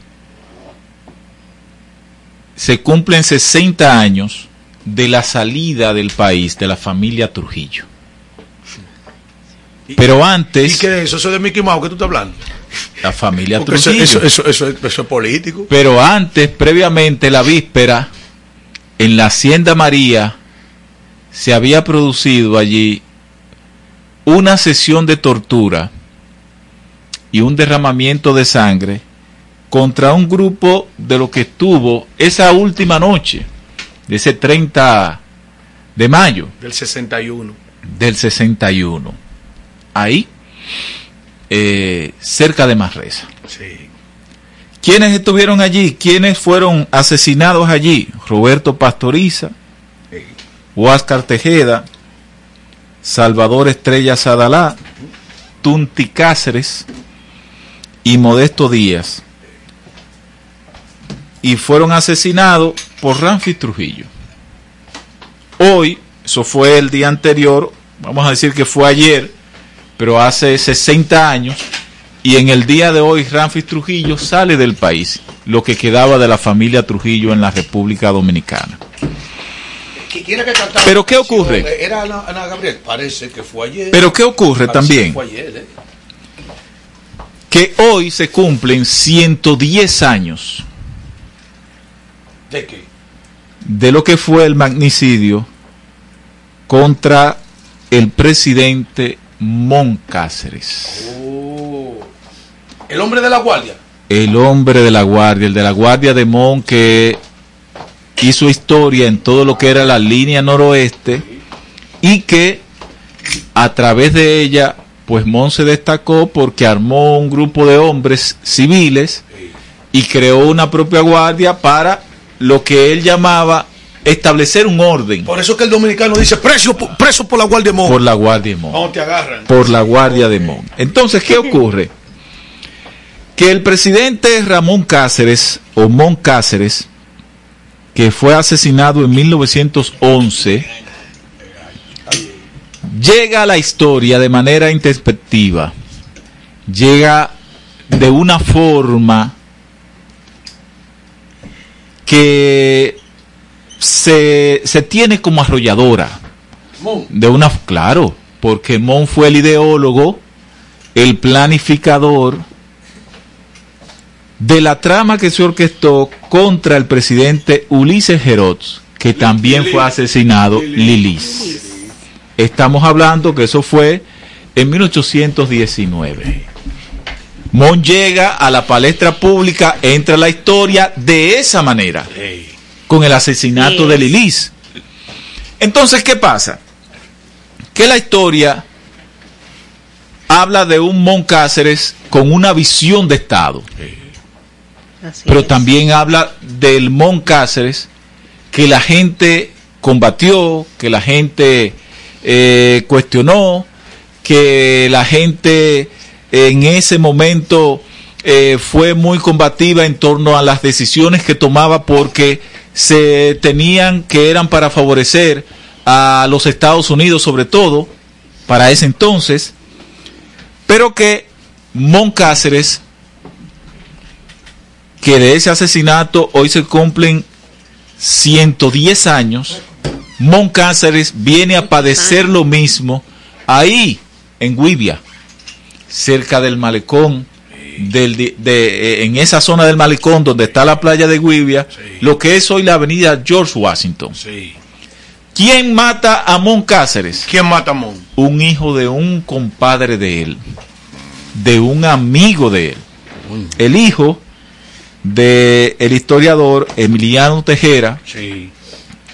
se cumplen 60 años de la salida del país de la familia Trujillo. Pero antes... ¿Y qué es eso? ¿Eso de Mickey Mouse que tú estás hablando? La familia Porque Trujillo. eso, eso, eso, es- eso es político. Pero antes, previamente, la víspera, en la Hacienda María, se había producido allí una sesión de tortura y un derramamiento de sangre contra un grupo de lo que estuvo esa última noche, de ese 30 de mayo Del 61. del 61. Ahí, eh, cerca de Manresa. Sí. ¿Quiénes estuvieron allí? ¿Quiénes fueron asesinados allí? Roberto Pastoriza, Huáscar Tejeda, Salvador Estrella Sadalá, Tunti Cáceres y Modesto Díaz. Y fueron asesinados por Ramfis Trujillo. Hoy, eso fue el día anterior, vamos a decir que fue ayer, pero hace 60 años, y en el día de hoy Ramfis Trujillo sale del país, lo que quedaba de la familia Trujillo en la República Dominicana. Pero ¿qué ocurre? Era Ana, Ana Gabriel, parece que fue ayer. Pero ¿qué ocurre Parece también? que fue ayer, ¿eh? Que hoy se cumplen 110 años ¿De qué? de lo que fue el magnicidio contra el presidente Mon Cáceres, Oh. El hombre de la guardia. el hombre de la guardia, el de la guardia de Mon que hizo historia en todo lo que era la línea noroeste y que a través de ella pues Mon se destacó porque armó un grupo de hombres civiles y creó una propia guardia para lo que él llamaba establecer un orden Por eso que el dominicano dice preso, por- preso por la guardia de Mon. por la guardia de Mon. Cuando te agarran. por la Guardia de Mon. Entonces, ¿qué (laughs) ocurre? Que el presidente Ramón Cáceres, o Mon Cáceres, que fue asesinado en 1911, llega a la historia de manera introspectiva, llega de una forma que se, se tiene como arrolladora Mon. de una claro porque Mon fue el ideólogo el planificador de la trama que se orquestó contra el presidente Ulises Geroz que también fue asesinado Lilis. Estamos hablando que eso fue en 1819 Mon llega a la palestra pública entra a la historia de esa manera con el asesinato de Lilis. Entonces ¿qué pasa? que la historia habla de un Mon Cáceres con una visión de Estado, pero también habla del Mon Cáceres que la gente combatió, que la gente eh, cuestionó, que la gente en ese momento eh, fue muy combativa en torno a las decisiones que tomaba porque se tenían que eran para favorecer a los Estados Unidos sobre todo para ese entonces pero que Mon Cáceres que de ese asesinato hoy se cumplen 110 años Mon Cáceres viene a padecer lo mismo ahí en Guibia cerca del malecón del, de, de- eh, en esa zona del malecón donde está la playa de Guibia lo que es hoy la avenida George Washington ¿Quién mata a Mon Cáceres? ¿Quién mata a Mon? Un hijo de un compadre de él, de un amigo de él. El hijo de el historiador Emiliano Tejera Sí.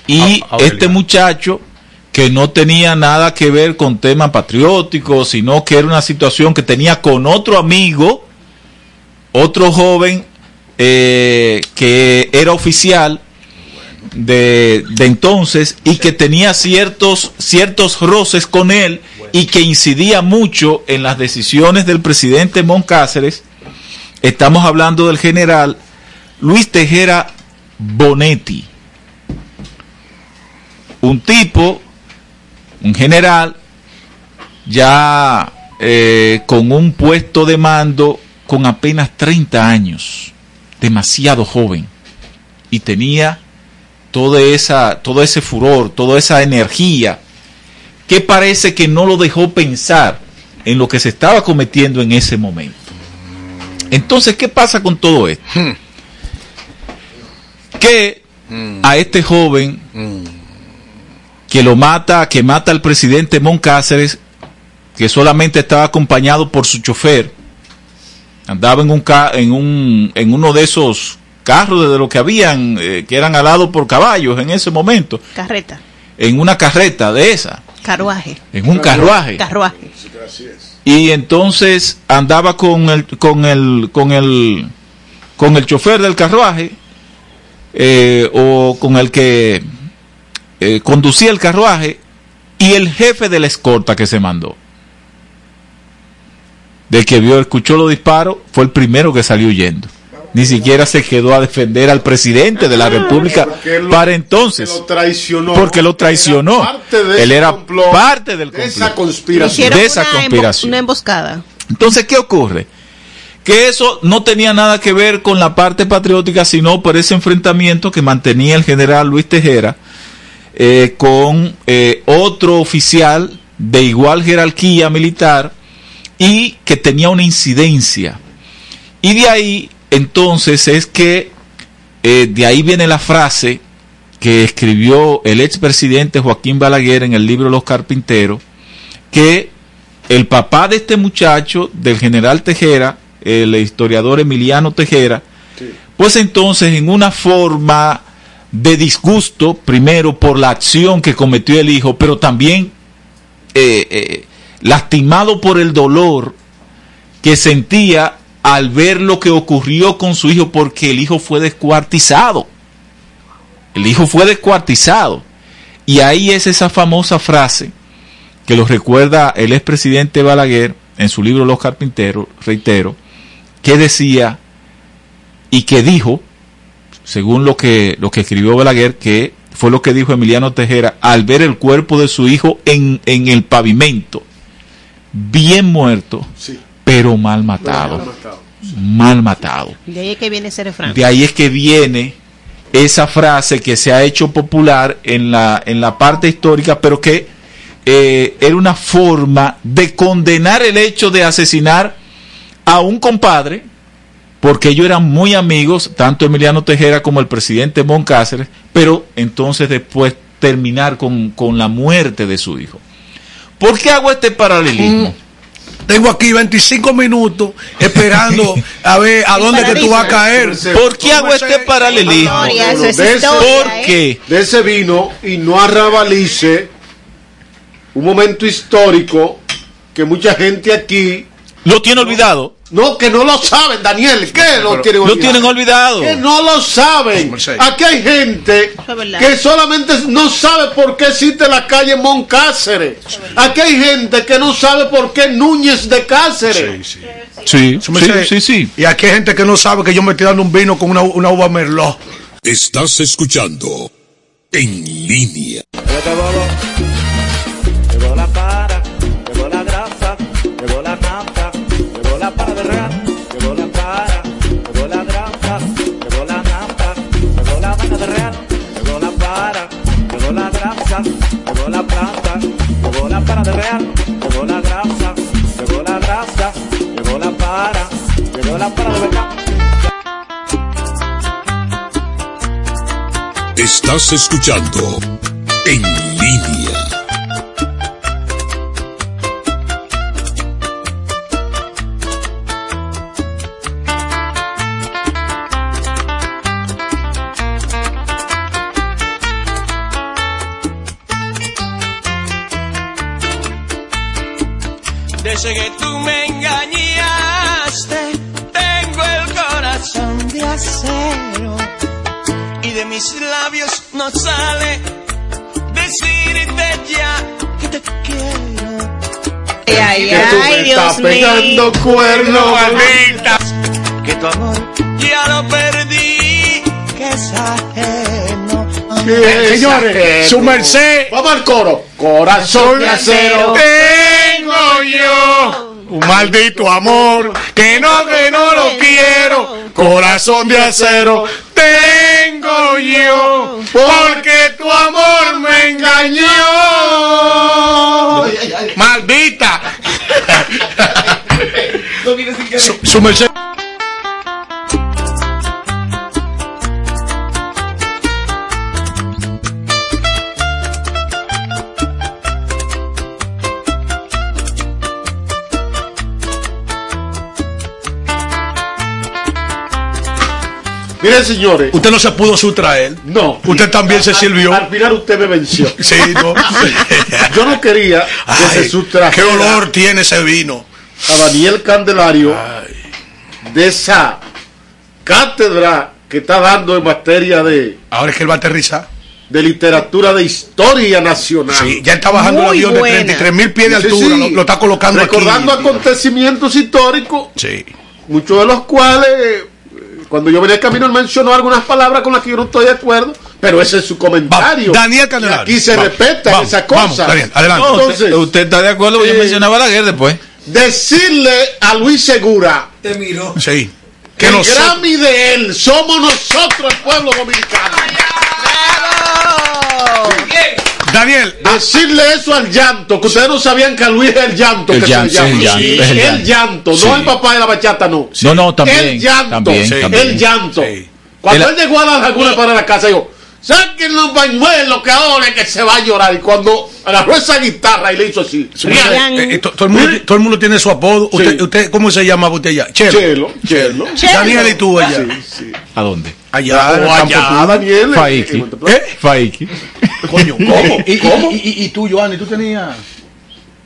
y A- este muchacho que no tenía nada que ver con temas patrióticos, sino que era una situación que tenía con otro amigo, otro joven eh, que era oficial de, de entonces y que tenía ciertos, ciertos roces con él y que incidía mucho en las decisiones del presidente Moncáceres. Estamos hablando del general Luis Tejera Bonetti. Un tipo, un general, ya eh, con un puesto de mando con apenas 30 años, demasiado joven, y tenía toda esa, todo ese furor, toda esa energía, que parece que no lo dejó pensar en lo que se estaba cometiendo en ese momento. Entonces, ¿qué pasa con todo esto? Que a este joven que lo mata, que mata al presidente Moncáceres, que solamente estaba acompañado por su chofer, andaba en un, ca- en un en uno de esos carros de lo que habían, eh, que eran alados por caballos en ese momento, Carreta, en una carreta de esa, carruaje. en un carruaje. Carruaje. Y entonces andaba con el, con el, con el, con el chofer del carruaje, eh, o con el que eh, conducía el carruaje, y el jefe de la escorta que se mandó. Del que vio, escuchó los disparos, fue el primero que salió huyendo. Ni siquiera se quedó a defender al presidente de la República Porque lo- para entonces. lo traicionó. Porque lo traicionó. parte de Él era complot, parte del de esa complot. conspiración. De esa conspiración. una emboscada. Entonces, ¿qué ocurre? Que eso no tenía nada que ver con la parte patriótica, sino por ese enfrentamiento que mantenía el general Luis Tejera eh, con eh, otro oficial de igual jerarquía militar y que tenía una incidencia. Y de ahí, entonces, es que eh, de ahí viene la frase que escribió el expresidente Joaquín Balaguer en el libro Los Carpinteros, que el papá de este muchacho, del general Tejera, el historiador Emiliano Tejera, pues entonces en una forma de disgusto, primero por la acción que cometió el hijo, pero también eh, eh, lastimado por el dolor que sentía al ver lo que ocurrió con su hijo, porque el hijo fue descuartizado. El hijo fue descuartizado. Y ahí es esa famosa frase que lo recuerda el expresidente Balaguer en su libro Los Carpinteros, reitero, que decía y que dijo, según lo que, lo que escribió Balaguer, que fue lo que dijo Emiliano Tejera al ver el cuerpo de su hijo en, en el pavimento, bien muerto, pero mal matado. Mal matado. De ahí es que viene ese refrán. De ahí es que viene esa frase que se ha hecho popular en la, en la parte histórica, pero que eh, era una forma de condenar el hecho de asesinar a un compadre, porque ellos eran muy amigos, tanto Emiliano Tejera como el presidente Moncáceres, pero entonces después terminar con, con la muerte de su hijo. ¿Por qué hago este paralelismo? Tengo aquí 25 minutos esperando (laughs) a ver a dónde que tú vas a caer. ¿Por qué hago este paralelismo? de ese- ¿Por qué? De ese vino y no arrabalice un momento histórico que mucha gente aquí lo tiene olvidado. No, que no lo saben, Daniel. ¿Qué lo Pero tienen lo olvidado? tienen olvidado. Que no lo saben. Aquí hay gente que solamente no sabe por qué existe la calle Moncáceres. Aquí hay gente que no sabe por qué Núñez de Cáceres. Sí, sí, sí, sí. Y aquí hay gente que no sabe que yo me estoy dando un vino con una, una uva merlot. Estás escuchando en línea. Grasa, llegó la plata, llegó la para de real, llegó la grasa, llegó la grasa, llegó la para, llegó la para de verdad. Estás escuchando en línea. Desde que tú me engañaste, tengo el corazón de acero y de mis labios no sale decirte ya que te quiero. Ay, Que tú me ay, estás Dios pegando mío. cuernos, Que tu amor ya lo perdí, que es ajeno. Que es Señores, ajeno. su merced. Vamos al coro. Corazón de acero. Tengo un maldito amor que no, que no lo quiero. Corazón de acero. Tengo yo porque tu amor me engañó. Maldita. (laughs) Su, su merced. Miren, señores. Usted no se pudo sustraer. No. Usted también se sirvió. Al final usted me venció. Sí, no. (laughs) Yo no quería que se sustrajera qué olor tiene ese vino. a Daniel Candelario de esa cátedra que está dando en materia de, Ahora es que él va a aterrizar. de literatura de historia nacional. Sí, ya está bajando el avión de buena. 33 mil pies de Sí, altura. sí. Lo, lo está colocando Recordando aquí. acontecimientos históricos, Sí. muchos de los cuales, cuando yo venía el camino, él mencionó algunas palabras con las que yo no estoy de acuerdo, pero ese es su comentario. Va, Daniel Y Candelario. Aquí se Vamos, respetan vamos, esas vamos, cosas. Daniel, adelante. No, Entonces, usted, usted está de acuerdo, yo eh, mencionaba a Balaguer después. decirle a Luis Segura Te miró. Sí. que el nosotros- Grammy de él somos nosotros, el pueblo dominicano. Daniel, Decirle eso al llanto, que ustedes no sabían que a Luis es el llanto. El que llanto, se llama. el llanto, Sí, el llanto. Sí. no el papá de la bachata, no. No, no, también. el llanto, también, el llanto. Sí. Cuando El- él llegó a la laguna para la casa, dijo, saquen los bañuelos que ahora es que se va a llorar. Y cuando agarró esa guitarra y le hizo así, Rian. eh, eh, to- todo, el mundo, todo el mundo tiene su apodo. Usted, Sí. usted, ¿Cómo se llama usted ya? Chelo. chelo, chelo. Daniel y tú allá. ¿A dónde? Allá, el O allá. Daniel. Faiki. eh. Faiki. Coño, ¿cómo? (laughs) ¿Y, ¿Cómo? Y, y, y tú, Joanny, tú tenías.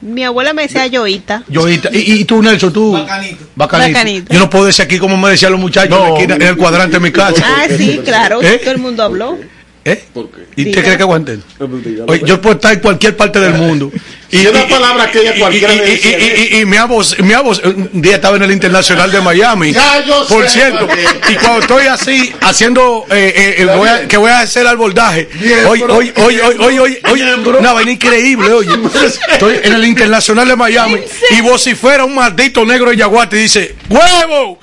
Mi abuela me decía Yoita. Yo, y, y, tú, Nelson, tú. Bacanito. Bacanito. Bacanito. Yo no puedo decir aquí como me decían los muchachos en, la esquina, en el cuadrante de mi casa. Ah, sí, claro. ¿Eh? Todo el mundo habló. ¿Eh? ¿Por qué? ¿Y te crees que aguanten? Oye, yo puedo estar en cualquier parte del mundo. (laughs) Y una palabra que ella cualquiera y, y, y, y, y mi voz, mi voz, un día estaba en el Internacional de Miami. Ya yo por sé, cierto. Y cuando estoy así, haciendo, eh, eh, eh, voy a- que voy a hacer bro. oye, oye, oye, oye, oye, oye, Bien, bro. una vaina increíble, oye. (laughs) Estoy en el Internacional de Miami. Y vocifera un maldito negro de Yaguate y dice, ¡Huevo!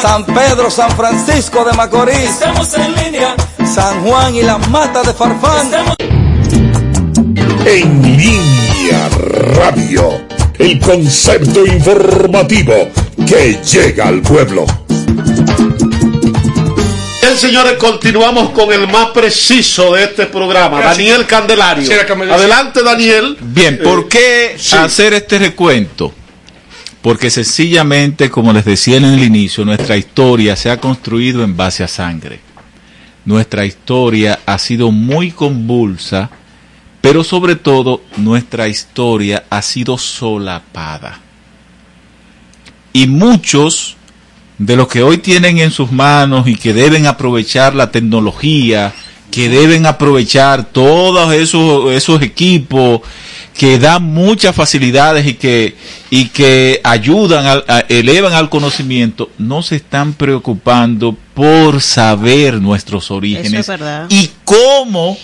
San Pedro, San Francisco de Macorís. Estamos en línea, San Juan y las matas de Farfán. En línea radio, el concepto informativo que llega al pueblo. Bien, señores, continuamos con el más preciso de este programa, Daniel Candelario. Adelante, Daniel. Bien, ¿por qué sí. hacer este recuento? Porque sencillamente, como les decía en el inicio, nuestra historia se ha construido en base a sangre. Nuestra historia ha sido muy convulsa, pero sobre todo nuestra historia ha sido solapada. Y muchos de los que hoy tienen en sus manos y que deben aprovechar la tecnología, que deben aprovechar todos esos, esos equipos que dan muchas facilidades y que, y que ayudan, a- elevan al conocimiento, no se están preocupando por saber nuestros orígenes Eso es verdad. y cómo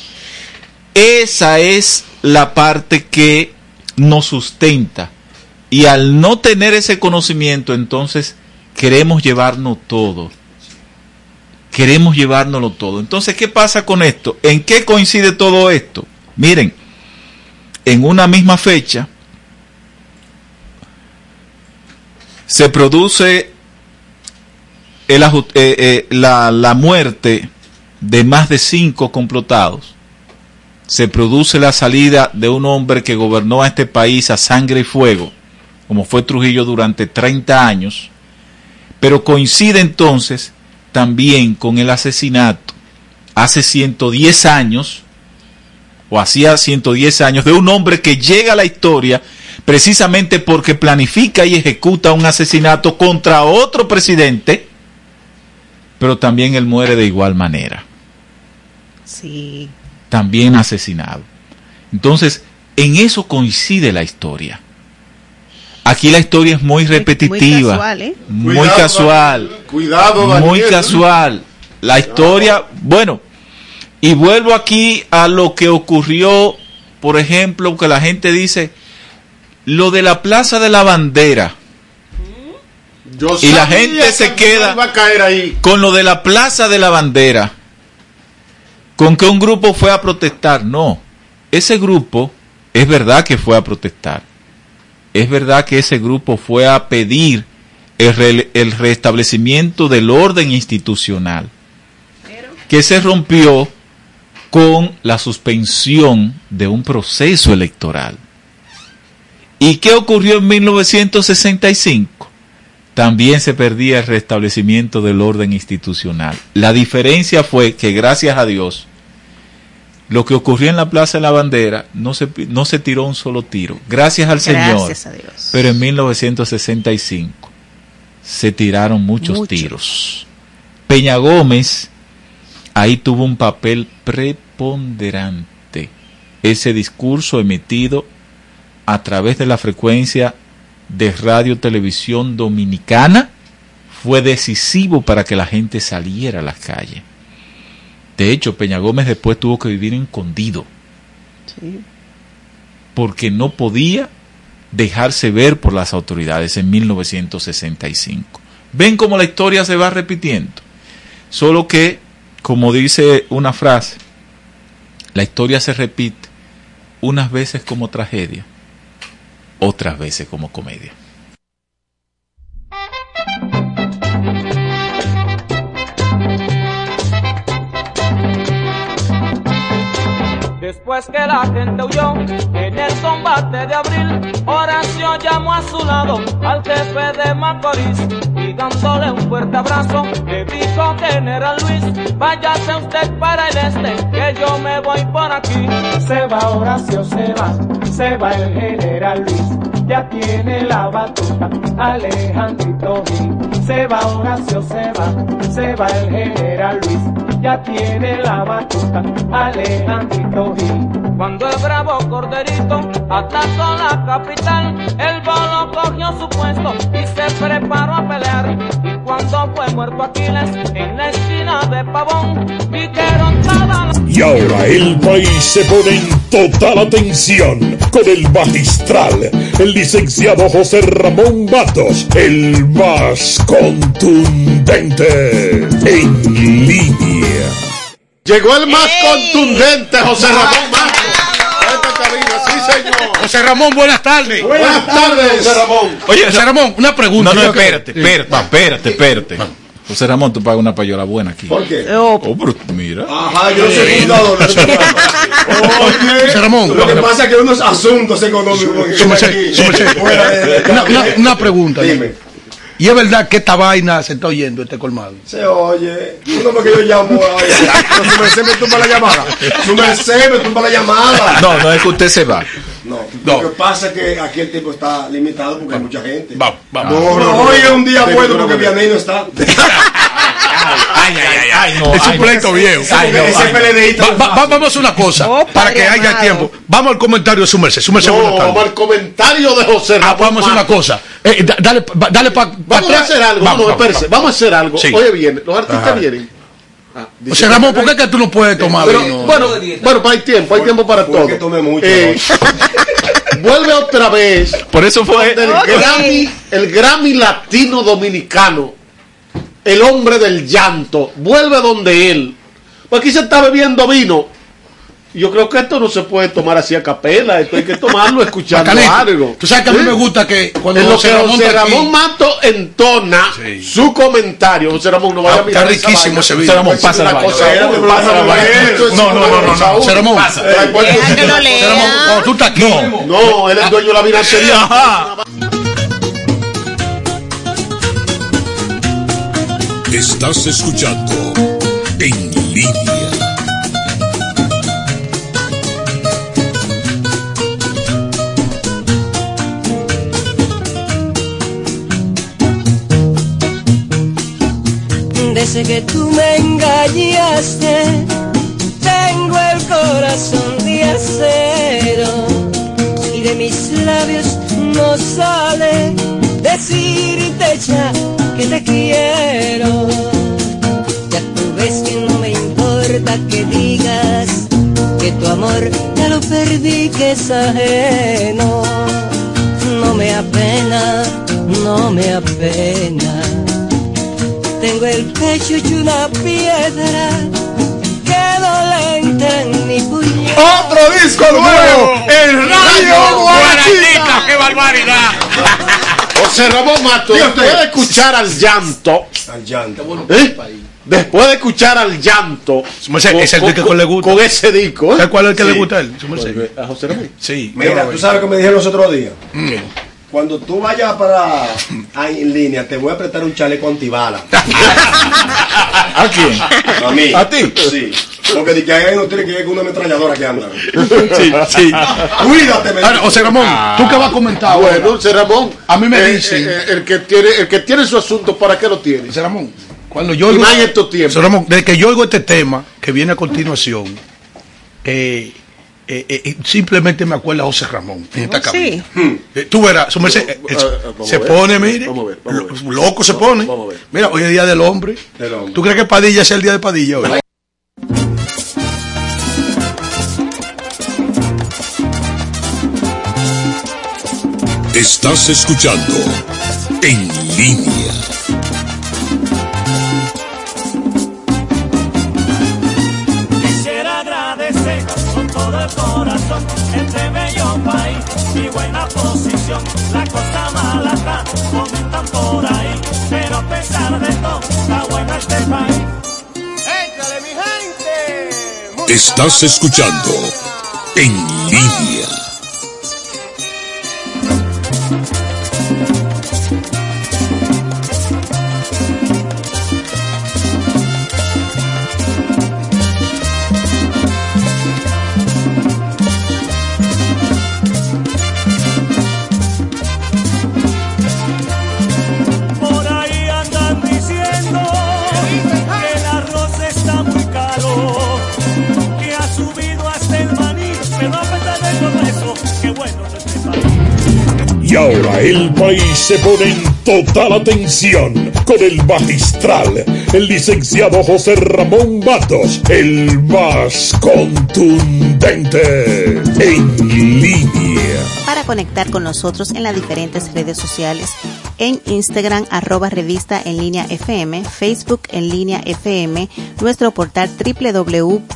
esa es la parte que nos sustenta. Y al no tener ese conocimiento, entonces queremos llevarnos todo. Queremos llevárnoslo todo. Entonces, ¿qué pasa con esto? ¿En qué coincide todo esto? Miren, en una misma fecha se produce eh, eh, la, la muerte de más de cinco complotados. Se produce la salida de un hombre que gobernó a este país a sangre y fuego, como fue Trujillo durante 30 años, pero coincide entonces también con el asesinato hace 110 años, o hacía 110 años, de un hombre que llega a la historia precisamente porque planifica y ejecuta un asesinato contra otro presidente pero también él muere de igual manera, Sí. también asesinado. Entonces, en eso coincide la historia. Aquí la historia es muy repetitiva, casual, ¿eh? muy Cuidado, casual, Cuidado, muy Daniel. casual. La historia, bueno, y vuelvo aquí a lo que ocurrió, por ejemplo, que la gente dice, lo de la Plaza de la Bandera. Yo y la gente se queda final iba a caer ahí. con lo de la Plaza de la Bandera. Con que un grupo fue a protestar. No, ese grupo es verdad que fue a protestar. Es verdad que ese grupo fue a pedir el, re- el restablecimiento del orden institucional que se rompió con la suspensión de un proceso electoral. ¿Y qué ocurrió en 1965? También se perdía el restablecimiento del orden institucional. La diferencia fue que gracias a Dios, lo que ocurrió en la Plaza de la Bandera no se, no se tiró un solo tiro. Gracias al Señor. Gracias a Dios. Pero en 1965 se tiraron muchos, Muchos. tiros. Peña Gómez ahí tuvo un papel preponderante. Ese discurso emitido a través de la frecuencia de radio televisión dominicana fue decisivo para que la gente saliera a las calles. De hecho, Peña Gómez después tuvo que vivir escondido Sí. porque no podía dejarse ver por las autoridades en 1965. Ven cómo la historia se va repitiendo. Solo que, como dice una frase, la historia se repite unas veces como tragedia, otras veces como comedia. Después que la gente huyó en el combate de abril, Horacio llamó a su lado al jefe de Macorís y dándole un fuerte abrazo le dijo General Luis, váyase usted para el este, que yo me voy por aquí. Se va Horacio, se va, se va el general Luis, ya tiene la batuta Alejandrito Gil. Se va Horacio, se va, se va el general Luis, ya tiene la batuta Alejandrito Gil. Cuando el bravo corderito atacó la capital, el bolo cogió su puesto y se preparó a pelear. Y cuando fue muerto Aquiles en la esquina de Pavón, dijeron toda la... Y ahora el país se pone en total atención con el magistral, el licenciado José Ramón Matos, el más contundente en línea. Llegó el más contundente, José Ramón cabina, sí, señor. José Ramón, buenas tardes. Buenas tardes, José Ramón. Oye, José Ramón, una pregunta. No, no, espérate, espérate, espérate, espérate. José Ramón, tú pagas una payola buena aquí. ¿Por qué? Oh, pero mira. Ajá, yo soy fundador. (laughs) José Ramón. Lo que pasa es que hay unos asuntos económicos Una, una- una pregunta. Dime. ¿Y es verdad que esta vaina se está oyendo, este colmado? Se oye, uno porque yo llamo a su (laughs) merced me tumba la llamada. Su merced me tumba la llamada. No, no es que usted se va. No, lo que pasa es que aquí el tiempo está limitado porque hay mucha gente. Vamos, vamos. No, no, hoy es un día bueno no, porque no, no. Vianney no está. (laughs) Ay, ay, ay, ay, no. es un pleito viejo. No, Va- va- vamos a hacer una cosa, Oh, para que haya amado. tiempo. Vamos al comentario de su merced. Su merced, No, buenas tardes. vamos al comentario de José Ah, Ramón. vamos a hacer una cosa. Eh, da- dale pa- dale para Vamos a hacer algo, vamos, espérese, vamos a hacer algo. Sí. Oye, bien, los artistas vienen. Ah, José que- Ramón, ¿por qué es que tú no puedes tomar Pero, vino? bueno, bueno, pero hay tiempo, hay tiempo para todo. mucho, Eh, (laughs) vuelve otra vez Por eso fue. el, Ok. Grammy, el Grammy Latino Dominicano, el hombre del llanto, vuelve donde él. Pues aquí se está bebiendo vino. Yo creo que esto no se puede tomar así a capela, esto hay que tomarlo (laughs) escuchando Bacalito, algo. Tú sabes que a mí ¿Sí? me gusta que cuando En lo José que Ramón José está aquí- Ramón Mato entona Sí. su comentario. José Ramón, no vaya Ah, a mirar está riquísimo ese vino. José Ramón, pasa la No, no, no, no, no. José Ramón. Eh. José Ramón, cuando tú estás aquí, No, él es dueño de la vinatería. Estás escuchando en línea. Desde que tú me engañaste, tengo el corazón de acero y de mis labios no sale decirte ya que te quiero. Ya tú ves que no me importa que digas que tu amor ya lo perdí, que es ajeno. No me apena, no me apena. Tengo el pecho hecho una piedra que dolente en mi puñal. Otro disco nuevo en Radio Guarachita. ¡Qué barbaridad! José Ramón Mato, después de escuchar al llanto, Al llanto. ¿eh? después de escuchar al llanto, merced, ese es el que le gusta. con ese disco, ¿eh? ¿Sabes cuál es el que Sí. le gusta a él? Merced. a José Ramón. Sí. Mira, tú sabes que me dijeron los otros días. Cuando tú vayas para ahí en línea, te voy a prestar un chaleco antibala. (laughs) ¿A quién? A mí. ¿A ti? Sí. Porque de que ahí no tiene que ir con una ametralladora que anda. Sí, sí. Cuídate, me Ahora, José Ramón, ¿tú qué vas a comentar ahora? Bueno, José Ramón, A mí me eh, dicen- eh, el que tiene, el que tiene su asunto, ¿para qué lo tiene? José Ramón, cuando yo Y oigo, más en estos tiempos. José Ramón, desde que yo oigo este tema que viene a continuación, eh, eh, eh, simplemente me acuerda a José Ramón en esta cabina. Eh, tú verás, su merced, eh, Eh, se- eh, ver. pone, mire, Vamos a ver, vamos a ver. lo- loco se pone. Vamos a ver. Mira, hoy es día del hombre. Del hombre. ¿Tú crees que Padilla sea el día de Padilla hoy? Estás escuchando En Línea. Quisiera agradecer con todo el corazón este bello país, mi buena posición. La cosa mala está, comentan por ahí, pero a pesar de todo, está bueno este país. ¡Échale, mi gente! Estás escuchando En Línea. El país se pone en total atención con el magistral, el licenciado José Ramón Matos, el más contundente en línea. Para conectar con nosotros en las diferentes redes sociales, en Instagram arroba revista en línea FM, Facebook en línea FM, nuestro portal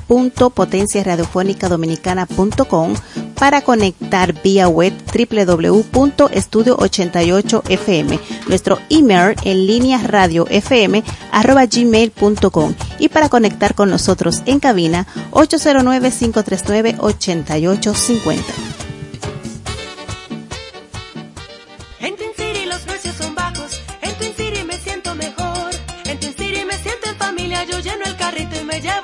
www.potenciaradiofónicadominicana.com para conectar vía web www.estudio88fm, nuestro email en línea radio fm arroba gmail.com y para conectar con nosotros en cabina 809-539-8850. En Twin City los precios son bajos, en Twin City me siento mejor. En Twin City me siento en familia, yo lleno el carrito y me llevo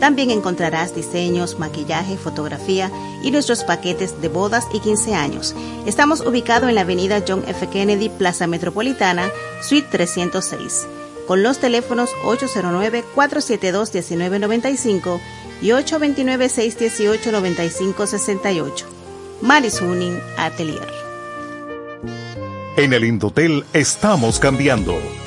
También encontrarás diseños, maquillaje, fotografía y nuestros paquetes de bodas y 15 años. Estamos ubicados en la avenida John F. Kennedy, Plaza Metropolitana, Suite 306, con los teléfonos 809-472-1995 y 829-618-9568. Maris Huning Atelier. En el Indotel estamos cambiando.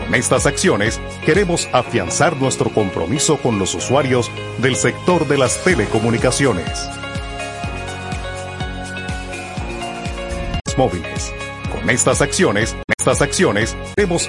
Con estas acciones queremos afianzar nuestro compromiso con los usuarios del sector de las telecomunicaciones. Móviles. Con estas acciones, estas acciones, queremos